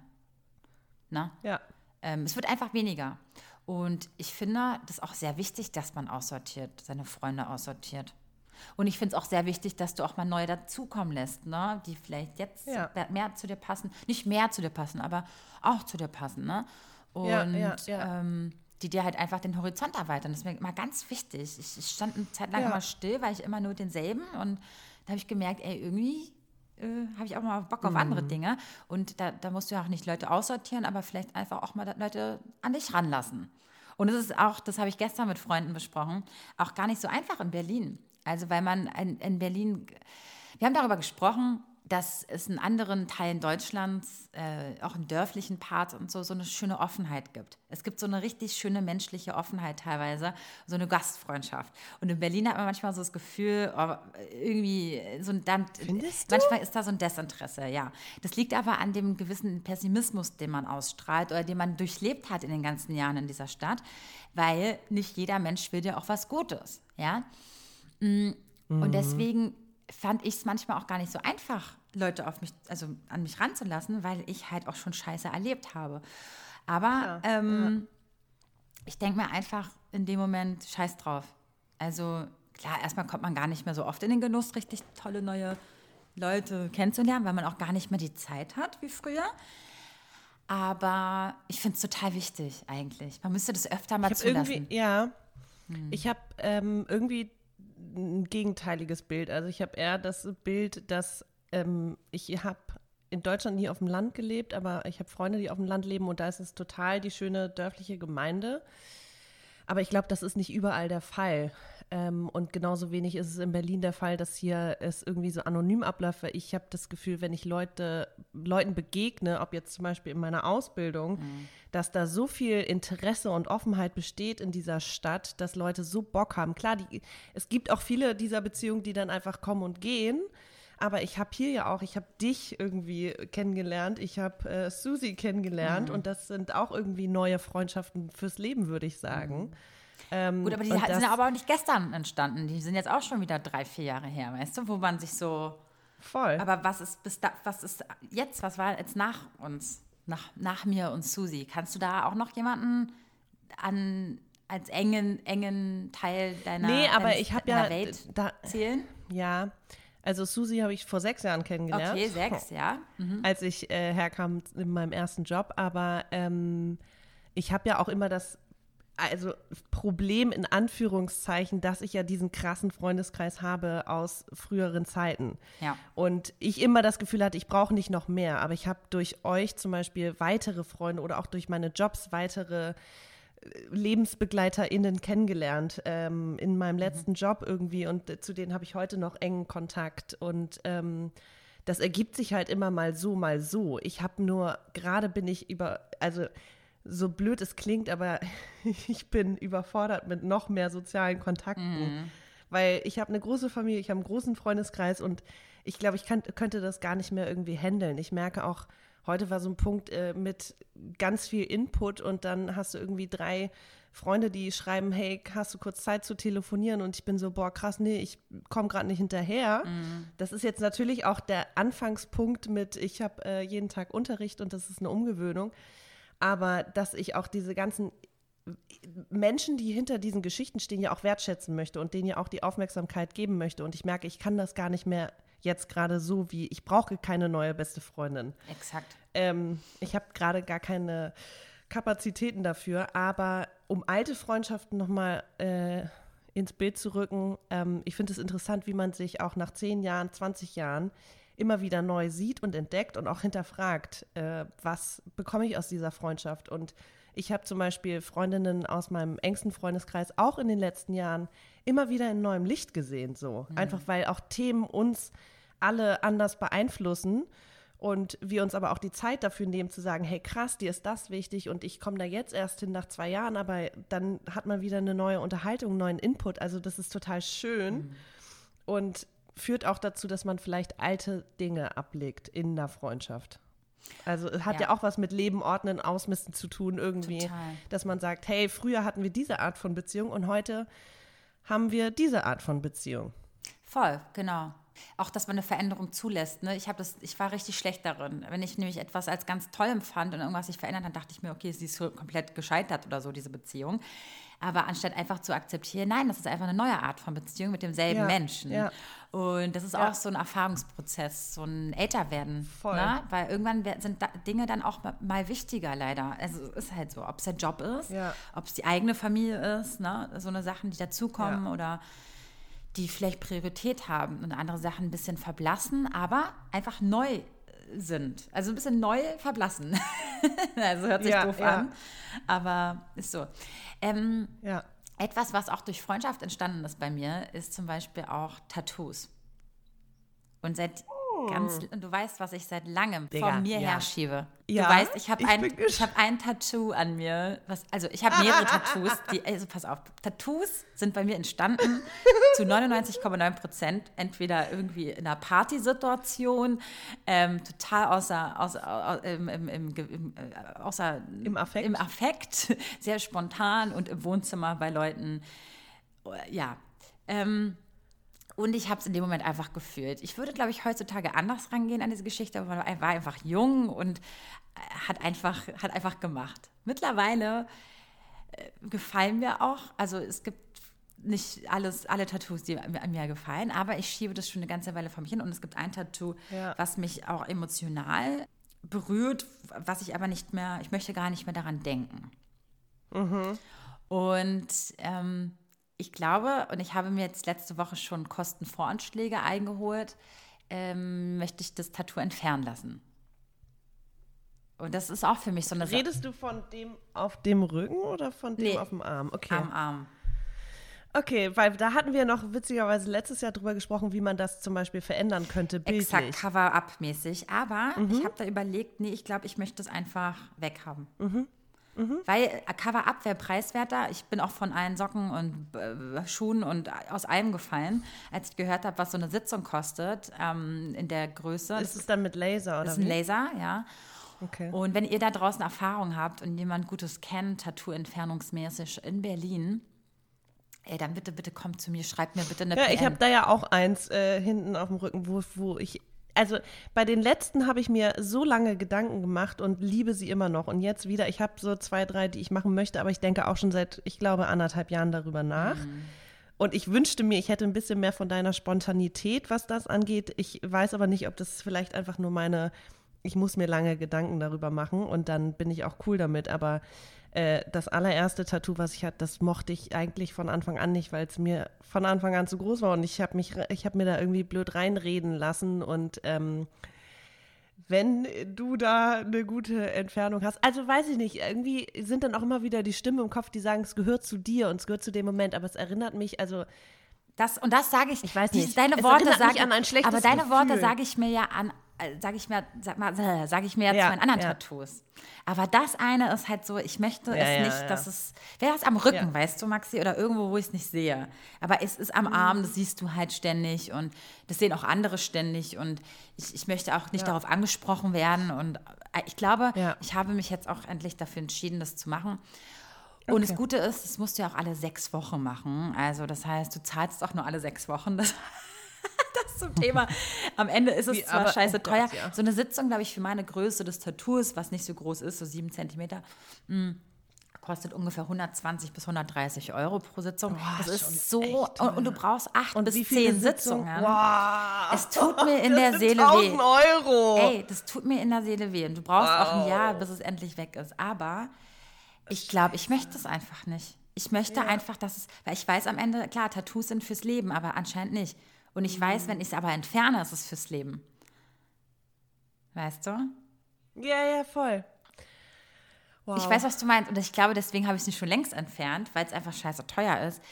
Speaker 1: Na?
Speaker 2: Ja.
Speaker 1: Ähm, es wird einfach weniger. Und ich finde das auch sehr wichtig, dass man aussortiert, seine Freunde aussortiert. Und ich finde es auch sehr wichtig, dass du auch mal neue dazukommen lässt, ne? die vielleicht jetzt ja. mehr zu dir passen. Nicht mehr zu dir passen, aber auch zu dir passen. Ne? Und ja, ja, ähm, die dir halt einfach den Horizont erweitern. Das ist mir immer ganz wichtig. Ich, ich stand eine Zeit lang immer still, weil ich immer nur denselben. Und da habe ich gemerkt, ey, irgendwie äh, habe ich auch mal Bock auf mhm. andere Dinge. Und da, da musst du ja auch nicht Leute aussortieren, aber vielleicht einfach auch mal Leute an dich ranlassen. Und es ist auch, das habe ich gestern mit Freunden besprochen, auch gar nicht so einfach in Berlin. Also weil man in, in Berlin, wir haben darüber gesprochen, dass es in anderen Teilen Deutschlands, äh, auch im dörflichen Part und so, so eine schöne Offenheit gibt. Es gibt so eine richtig schöne menschliche Offenheit teilweise, so eine Gastfreundschaft. Und in Berlin hat man manchmal so das Gefühl, oh, irgendwie so ein dann, manchmal ist da so ein Desinteresse, ja. Das liegt aber an dem gewissen Pessimismus, den man ausstrahlt oder den man durchlebt hat in den ganzen Jahren in dieser Stadt, weil nicht jeder Mensch will dir auch was Gutes, ja. Mm, und mhm. deswegen fand ich es manchmal auch gar nicht so einfach, Leute auf mich, also an mich ranzulassen, weil ich halt auch schon Scheiße erlebt habe. Aber ja, ähm, ja. ich denke mir einfach in dem Moment Scheiß drauf. Also klar, erstmal kommt man gar nicht mehr so oft in den Genuss, richtig tolle neue Leute kennenzulernen, weil man auch gar nicht mehr die Zeit hat wie früher. Aber ich finde es total wichtig eigentlich. Man müsste das öfter mal
Speaker 2: ich
Speaker 1: zulassen.
Speaker 2: Ja, hm. ich habe ähm, irgendwie ein gegenteiliges Bild. Also ich habe eher das Bild, dass ähm, ich habe in Deutschland nie auf dem Land gelebt, aber ich habe Freunde, die auf dem Land leben und da ist es total die schöne dörfliche Gemeinde. Aber ich glaube, das ist nicht überall der Fall. Ähm, und genauso wenig ist es in Berlin der Fall, dass hier es irgendwie so anonym abläuft. Ich habe das Gefühl, wenn ich Leute, Leuten begegne, ob jetzt zum Beispiel in meiner Ausbildung, mhm. dass da so viel Interesse und Offenheit besteht in dieser Stadt, dass Leute so Bock haben. Klar, die, es gibt auch viele dieser Beziehungen, die dann einfach kommen und gehen. Aber ich habe hier ja auch, ich habe dich irgendwie kennengelernt, ich habe äh, Susi kennengelernt mhm. und das sind auch irgendwie neue Freundschaften fürs Leben, würde ich sagen. Mhm.
Speaker 1: Ähm, Gut, aber die sind aber auch nicht gestern entstanden. Die sind jetzt auch schon wieder drei, vier Jahre her, weißt du, wo man sich so.
Speaker 2: Voll.
Speaker 1: Aber was ist bis da, was ist jetzt? Was war jetzt nach uns? Nach, nach mir und Susi. Kannst du da auch noch jemanden an als engen, engen Teil deiner,
Speaker 2: nee, aber ich ja,
Speaker 1: Welt da, zählen?
Speaker 2: Ja, also Susi habe ich vor sechs Jahren kennengelernt.
Speaker 1: Okay, sechs, ja.
Speaker 2: Mhm. Als ich äh, herkam in meinem ersten Job. Aber ähm, ich habe ja auch immer das also Problem in Anführungszeichen, dass ich ja diesen krassen Freundeskreis habe aus früheren Zeiten.
Speaker 1: Ja.
Speaker 2: Und ich immer das Gefühl hatte, ich brauche nicht noch mehr, aber ich habe durch euch zum Beispiel weitere Freunde oder auch durch meine Jobs weitere äh, LebensbegleiterInnen kennengelernt ähm, in meinem mhm. letzten mhm. Job irgendwie und äh, zu denen habe ich heute noch engen Kontakt und ähm, das ergibt sich halt immer mal so, mal so. Ich habe nur, gerade bin ich über, also so blöd es klingt, aber ich bin überfordert mit noch mehr sozialen Kontakten. Mhm. Weil ich habe eine große Familie, ich habe einen großen Freundeskreis und ich glaube, ich kann, könnte das gar nicht mehr irgendwie handeln. Ich merke auch, heute war so ein Punkt äh, mit ganz viel Input und dann hast du irgendwie drei Freunde, die schreiben, hey, hast du kurz Zeit zu telefonieren? Und ich bin so, boah, krass, nee, ich komme gerade nicht hinterher. Mhm. Das ist jetzt natürlich auch der Anfangspunkt mit, ich habe äh, jeden Tag Unterricht und das ist eine Umgewöhnung aber dass ich auch diese ganzen Menschen, die hinter diesen Geschichten stehen, ja auch wertschätzen möchte und denen ja auch die Aufmerksamkeit geben möchte. Und ich merke, ich kann das gar nicht mehr jetzt gerade so, wie ich brauche keine neue beste Freundin.
Speaker 1: Exakt.
Speaker 2: Ähm, ich habe gerade gar keine Kapazitäten dafür, aber um alte Freundschaften nochmal äh, ins Bild zu rücken, ähm, ich finde es interessant, wie man sich auch nach 10 Jahren, 20 Jahren immer wieder neu sieht und entdeckt und auch hinterfragt, äh, was bekomme ich aus dieser Freundschaft. Und ich habe zum Beispiel Freundinnen aus meinem engsten Freundeskreis auch in den letzten Jahren immer wieder in neuem Licht gesehen, so. Mhm. Einfach weil auch Themen uns alle anders beeinflussen und wir uns aber auch die Zeit dafür nehmen zu sagen, hey krass, dir ist das wichtig und ich komme da jetzt erst hin nach zwei Jahren, aber dann hat man wieder eine neue Unterhaltung, einen neuen Input. Also das ist total schön mhm. und führt auch dazu, dass man vielleicht alte Dinge ablegt in der Freundschaft. Also es hat ja. ja. auch was mit Leben ordnen, ausmisten zu tun irgendwie, Total. dass man sagt, hey, früher hatten wir diese Art von Beziehung und heute haben wir diese Art von Beziehung.
Speaker 1: Voll, genau. Auch, dass man eine Veränderung zulässt. Ne? Ich, das, ich war richtig schlecht darin. Wenn ich nämlich etwas als ganz toll empfand und irgendwas sich verändert, dann dachte ich mir, okay, sie ist komplett gescheitert oder so, diese Beziehung. Aber anstatt einfach zu akzeptieren, nein, das ist einfach eine neue Art von Beziehung mit demselben ja, Menschen. Ja. Und das ist ja. auch so ein Erfahrungsprozess, so ein Älterwerden. Voll. Ne? Weil irgendwann sind Dinge dann auch mal wichtiger, leider. Also es ist halt so, ob es der Job ist, ob es die eigene Familie ist, ne? so eine Sachen, die dazukommen oder die vielleicht Priorität haben und andere Sachen ein bisschen verblassen, aber einfach neu sind. Also ein bisschen neu verblassen. also hört sich ja, doof ja. an, aber ist so. Ähm, ja. Etwas, was auch durch Freundschaft entstanden ist bei mir, ist zum Beispiel auch Tattoos. Und seit Ganz, hm. du weißt, was ich seit langem Digga, vor mir ja. herschiebe. Ja, du weißt, ich habe ein, hab ein Tattoo an mir. Was, also ich habe mehrere Tattoos. Die, also pass auf, Tattoos sind bei mir entstanden zu 99,9 Prozent. Entweder irgendwie in einer Partysituation, ähm, total außer, außer, im, im, im, im, äh, außer
Speaker 2: Im, Affekt.
Speaker 1: im Affekt, sehr spontan und im Wohnzimmer bei Leuten. Ja. Ähm, und ich habe es in dem Moment einfach gefühlt. Ich würde, glaube ich, heutzutage anders rangehen an diese Geschichte, aber man war einfach jung und äh, hat einfach, hat einfach gemacht. Mittlerweile äh, gefallen mir auch, also es gibt nicht alles, alle Tattoos, die mir, mir gefallen, aber ich schiebe das schon eine ganze Weile vor mich hin und es gibt ein Tattoo, ja. was mich auch emotional berührt, was ich aber nicht mehr, ich möchte gar nicht mehr daran denken. Mhm. Und ähm, ich glaube, und ich habe mir jetzt letzte Woche schon Kostenvoranschläge eingeholt, ähm, möchte ich das Tattoo entfernen lassen. Und das ist auch für mich so eine.
Speaker 2: Redest du von dem auf dem Rücken oder von dem nee, auf dem Arm?
Speaker 1: Okay. Am Arm.
Speaker 2: Okay, weil da hatten wir noch witzigerweise letztes Jahr drüber gesprochen, wie man das zum Beispiel verändern könnte. Bildlich.
Speaker 1: Exakt, Cover-up-mäßig. Aber mhm. ich habe da überlegt, nee, ich glaube, ich möchte es einfach weghaben. Mhm. Mhm. Weil äh, Cover-Up wäre preiswerter. Ich bin auch von allen Socken und äh, Schuhen und aus allem gefallen, als ich gehört habe, was so eine Sitzung kostet ähm, in der Größe.
Speaker 2: Ist es dann mit Laser oder?
Speaker 1: Das ist ein Laser, ja. Okay. Und wenn ihr da draußen Erfahrung habt und jemand Gutes kennt, Tattoo-entfernungsmäßig in Berlin, Ey, dann bitte, bitte kommt zu mir, schreibt mir bitte eine
Speaker 2: Ja, PN. ich habe da ja auch eins äh, hinten auf dem Rücken, wo, wo ich also bei den letzten habe ich mir so lange Gedanken gemacht und liebe sie immer noch. Und jetzt wieder, ich habe so zwei, drei, die ich machen möchte, aber ich denke auch schon seit, ich glaube, anderthalb Jahren darüber nach. Mhm. Und ich wünschte mir, ich hätte ein bisschen mehr von deiner Spontanität, was das angeht. Ich weiß aber nicht, ob das vielleicht einfach nur meine, ich muss mir lange Gedanken darüber machen und dann bin ich auch cool damit. Aber äh, das allererste Tattoo, was ich hatte, das mochte ich eigentlich von Anfang an nicht, weil es mir von Anfang an zu groß war und ich habe mich, ich habe mir da irgendwie blöd reinreden lassen und ähm, wenn du da eine gute Entfernung hast. Also weiß ich nicht, irgendwie sind dann auch immer wieder die Stimmen im Kopf, die sagen, es gehört zu dir und es gehört zu dem Moment, aber es erinnert mich, also
Speaker 1: das und das sage ich.
Speaker 2: Ich weiß nicht.
Speaker 1: Deine Worte sage
Speaker 2: an ein schlechtes
Speaker 1: Aber deine
Speaker 2: Gefühl.
Speaker 1: Worte sage ich mir ja an sage ich mir, sag mal, äh, sage ich mir ja, zu meinen anderen ja. Tattoos. Aber das eine ist halt so, ich möchte ja, es nicht, dass es, wäre es am Rücken, weißt du, Maxi, oder irgendwo, wo ich es nicht sehe. Aber es ist am mhm. Arm, das siehst du halt ständig und das sehen auch andere ständig und ich, ich möchte auch nicht darauf angesprochen werden und äh, ich glaube, ich habe mich jetzt auch endlich dafür entschieden, das zu machen. Und okay. das Gute ist, das musst du ja auch alle sechs Wochen machen. Also das heißt, du zahlst auch nur alle sechs Wochen. Das das zum Thema. Am Ende ist es Wie, zwar aber, scheiße oh teuer. Gott, ja. So eine Sitzung, glaube ich, für meine Größe des Tattoos, was nicht so groß ist, so sieben Zentimeter, mh, mm, kostet ungefähr 120 bis 130 Euro pro Sitzung. Boah, das ist so und, und, du brauchst acht und bis zehn Sitzungen. Wow. Es tut mir in der Seele weh.
Speaker 2: Euro.
Speaker 1: Ey, das tut mir in der Seele weh. Und du brauchst wow. auch ein Jahr, bis es endlich weg ist. Aber ich glaube, ich möchte es einfach nicht. Ich möchte ja. einfach, dass es, weil ich weiß am Ende, klar, Tattoos sind fürs Leben, aber anscheinend nicht. Und ich weiß, wenn ich es aber entferne, ist es fürs Leben. Weißt du?
Speaker 2: Ja, ja, voll.
Speaker 1: Wow. Ich weiß, was du meinst. Und ich glaube, deswegen habe ich es nicht schon längst entfernt, weil es einfach scheiße teuer ist.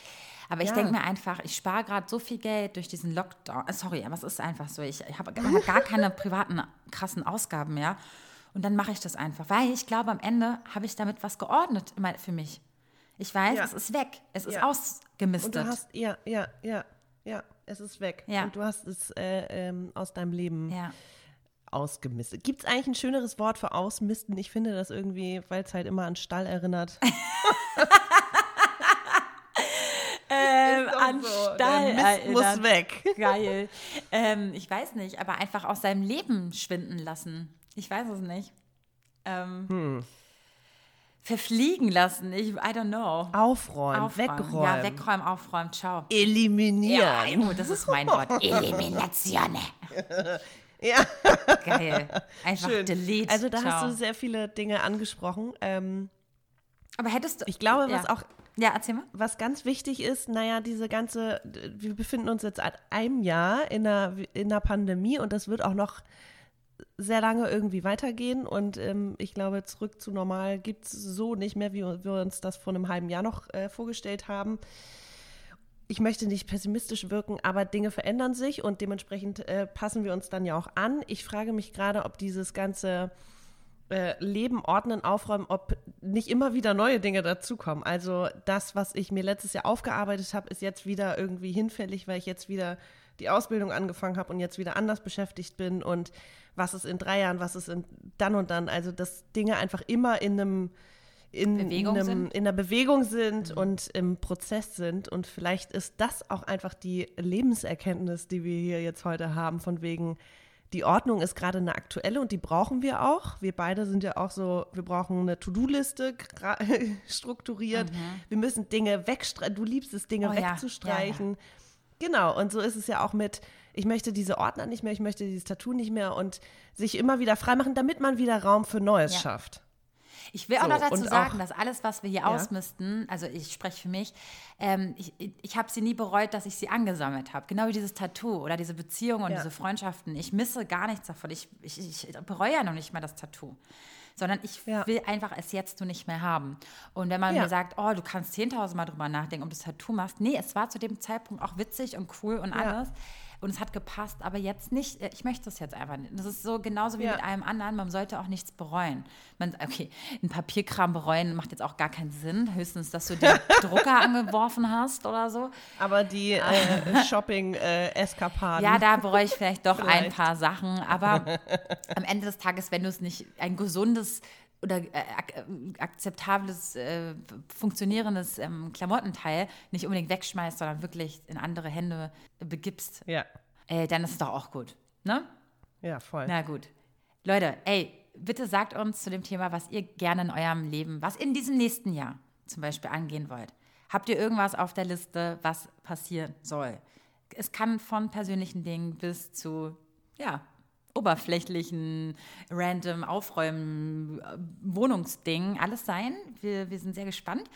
Speaker 1: Aber ich ja. denke mir einfach, ich spare gerade so viel Geld durch diesen Lockdown. Äh, sorry, aber es ist einfach so. Ich, ich habe gar keine privaten krassen Ausgaben mehr. Und dann mache ich das einfach, weil ich glaube, am Ende habe ich damit was geordnet für mich. Ich weiß, ja. es ist weg. Es ist ja. ausgemistet.
Speaker 2: Und du hast, ja, ja, ja, ja, es ist weg. Ja. Und du hast es äh, ähm, aus deinem Leben ja ausgemistet. Gibt es eigentlich ein schöneres Wort für ausmisten? Ich finde das irgendwie, weil es halt immer an Stall erinnert.
Speaker 1: ähm, an so. Stall
Speaker 2: erinnert. muss weg.
Speaker 1: Geil. Ähm, ich weiß nicht, aber einfach aus seinem Leben schwinden lassen. Ich weiß es nicht. Ähm, hm. Verfliegen lassen. Ich, I don't know.
Speaker 2: Aufräumen, aufräumen, wegräumen. Ja,
Speaker 1: wegräumen, aufräumen, ciao.
Speaker 2: Eliminieren. Ja,
Speaker 1: oh, das ist mein Wort. Elimination.
Speaker 2: Ja.
Speaker 1: Geil. Einfach
Speaker 2: Schön.
Speaker 1: delete.
Speaker 2: Also da Ciao. hast du sehr viele Dinge angesprochen. Ähm,
Speaker 1: Aber hättest du.
Speaker 2: Ich glaube, was
Speaker 1: ja.
Speaker 2: auch.
Speaker 1: Ja, erzähl mal.
Speaker 2: Was ganz wichtig ist, naja, diese ganze, wir befinden uns jetzt seit einem Jahr in einer, in einer Pandemie und das wird auch noch sehr lange irgendwie weitergehen. Und ähm, ich glaube, zurück zu normal gibt es so nicht mehr, wie wir uns das vor einem halben Jahr noch äh, vorgestellt haben ich möchte nicht pessimistisch wirken, aber Dinge verändern sich und dementsprechend äh, passen wir uns dann ja auch an. Ich frage mich gerade, ob dieses ganze äh, Leben ordnen, aufräumen, ob nicht immer wieder neue Dinge dazukommen. Also das, was ich mir letztes Jahr aufgearbeitet habe, ist jetzt wieder irgendwie hinfällig, weil ich jetzt wieder die Ausbildung angefangen habe und jetzt wieder anders beschäftigt bin und was ist in drei Jahren, was ist in dann und dann. Also dass Dinge einfach immer in einem in, Bewegung einem, in der Bewegung sind mhm. und im Prozess sind. Und vielleicht ist das auch einfach die Lebenserkenntnis, die wir hier jetzt heute haben, von wegen, die Ordnung ist gerade eine aktuelle und die brauchen wir auch. Wir beide sind ja auch so, wir brauchen eine To-Do-Liste strukturiert. Mhm. Wir müssen Dinge wegstreichen. Du liebst es, Dinge oh, wegzustreichen. Ja. Ja, ja. Genau, und so ist es ja auch mit, ich möchte diese Ordner nicht mehr, ich möchte dieses Tattoo nicht mehr und sich immer wieder freimachen, damit man wieder Raum für Neues schafft.
Speaker 1: Ich will auch so, noch dazu sagen, auch, dass alles, was wir hier ja. ausmisten, also ich spreche für mich, ähm, ich, ich habe sie nie bereut, dass ich sie angesammelt habe. Genau wie dieses Tattoo oder diese Beziehungen und ja. diese Freundschaften. Ich misse gar nichts davon. Ich, ich, ich bereue ja noch nicht mal das Tattoo sondern ich ja. will einfach es jetzt du nicht mehr haben. Und wenn man ja. mir sagt, oh, du kannst 10.000 Mal drüber nachdenken, ob du das Tattoo machst, nee, es war zu dem Zeitpunkt auch witzig und cool und alles. Und es hat gepasst, aber jetzt nicht, äh, ich möchte es jetzt einfach nicht. Das ist so genauso wie ja. mit allem anderen, man sollte auch nichts bereuen. Man, okay, ein Papierkram bereuen macht jetzt auch gar keinen Sinn, höchstens, dass du den Drucker angeworfen hast oder so.
Speaker 2: Aber die äh, Shopping-Eskapaden.
Speaker 1: Äh, ja, da bereue ich vielleicht doch vielleicht. ein paar Sachen, aber am Ende des Tages, wenn du es nicht ein gesundes oder äh, ak akzeptables, äh, funktionierendes ähm, Klamottenteil nicht unbedingt wegschmeißt, sondern wirklich in andere Hände begibst,
Speaker 2: ja.
Speaker 1: äh, dann ist es doch auch gut. Ne?
Speaker 2: Ja, voll.
Speaker 1: Na gut. Leute, ey, bitte sagt uns zu dem Thema, was ihr gerne in eurem Leben, was in diesem nächsten Jahr zum Beispiel angehen wollt. Habt ihr irgendwas auf der Liste, was passieren soll? Es kann von persönlichen Dingen bis zu, ja, oberflächlichen, random Aufräumen, äh, Wohnungsding alles sein. Wir, wir sind sehr gespannt.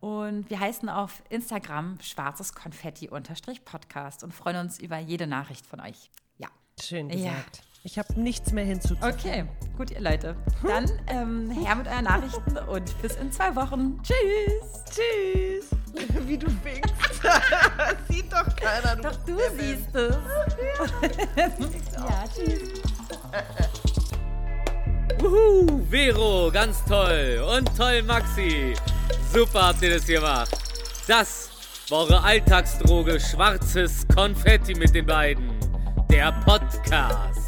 Speaker 1: Und wir heißen auf Instagram schwarzes Konfetti-Podcast und freuen uns über jede Nachricht von euch. Ja.
Speaker 2: Schön gesagt. Ja. Ich habe nichts mehr hinzuzufügen.
Speaker 1: Okay, gut, ihr Leute. Dann ähm, her mit euren Nachrichten und bis in zwei Wochen. Tschüss.
Speaker 2: Tschüss. Wie du winkst. Sieht doch keiner.
Speaker 1: Du doch du siehst es. ja, tschüss.
Speaker 3: Wuhu, Vero, ganz toll. Und toll, Maxi. Super habt ihr das gemacht. Das war eure Alltagsdroge Schwarzes Konfetti mit den beiden. Der Podcast.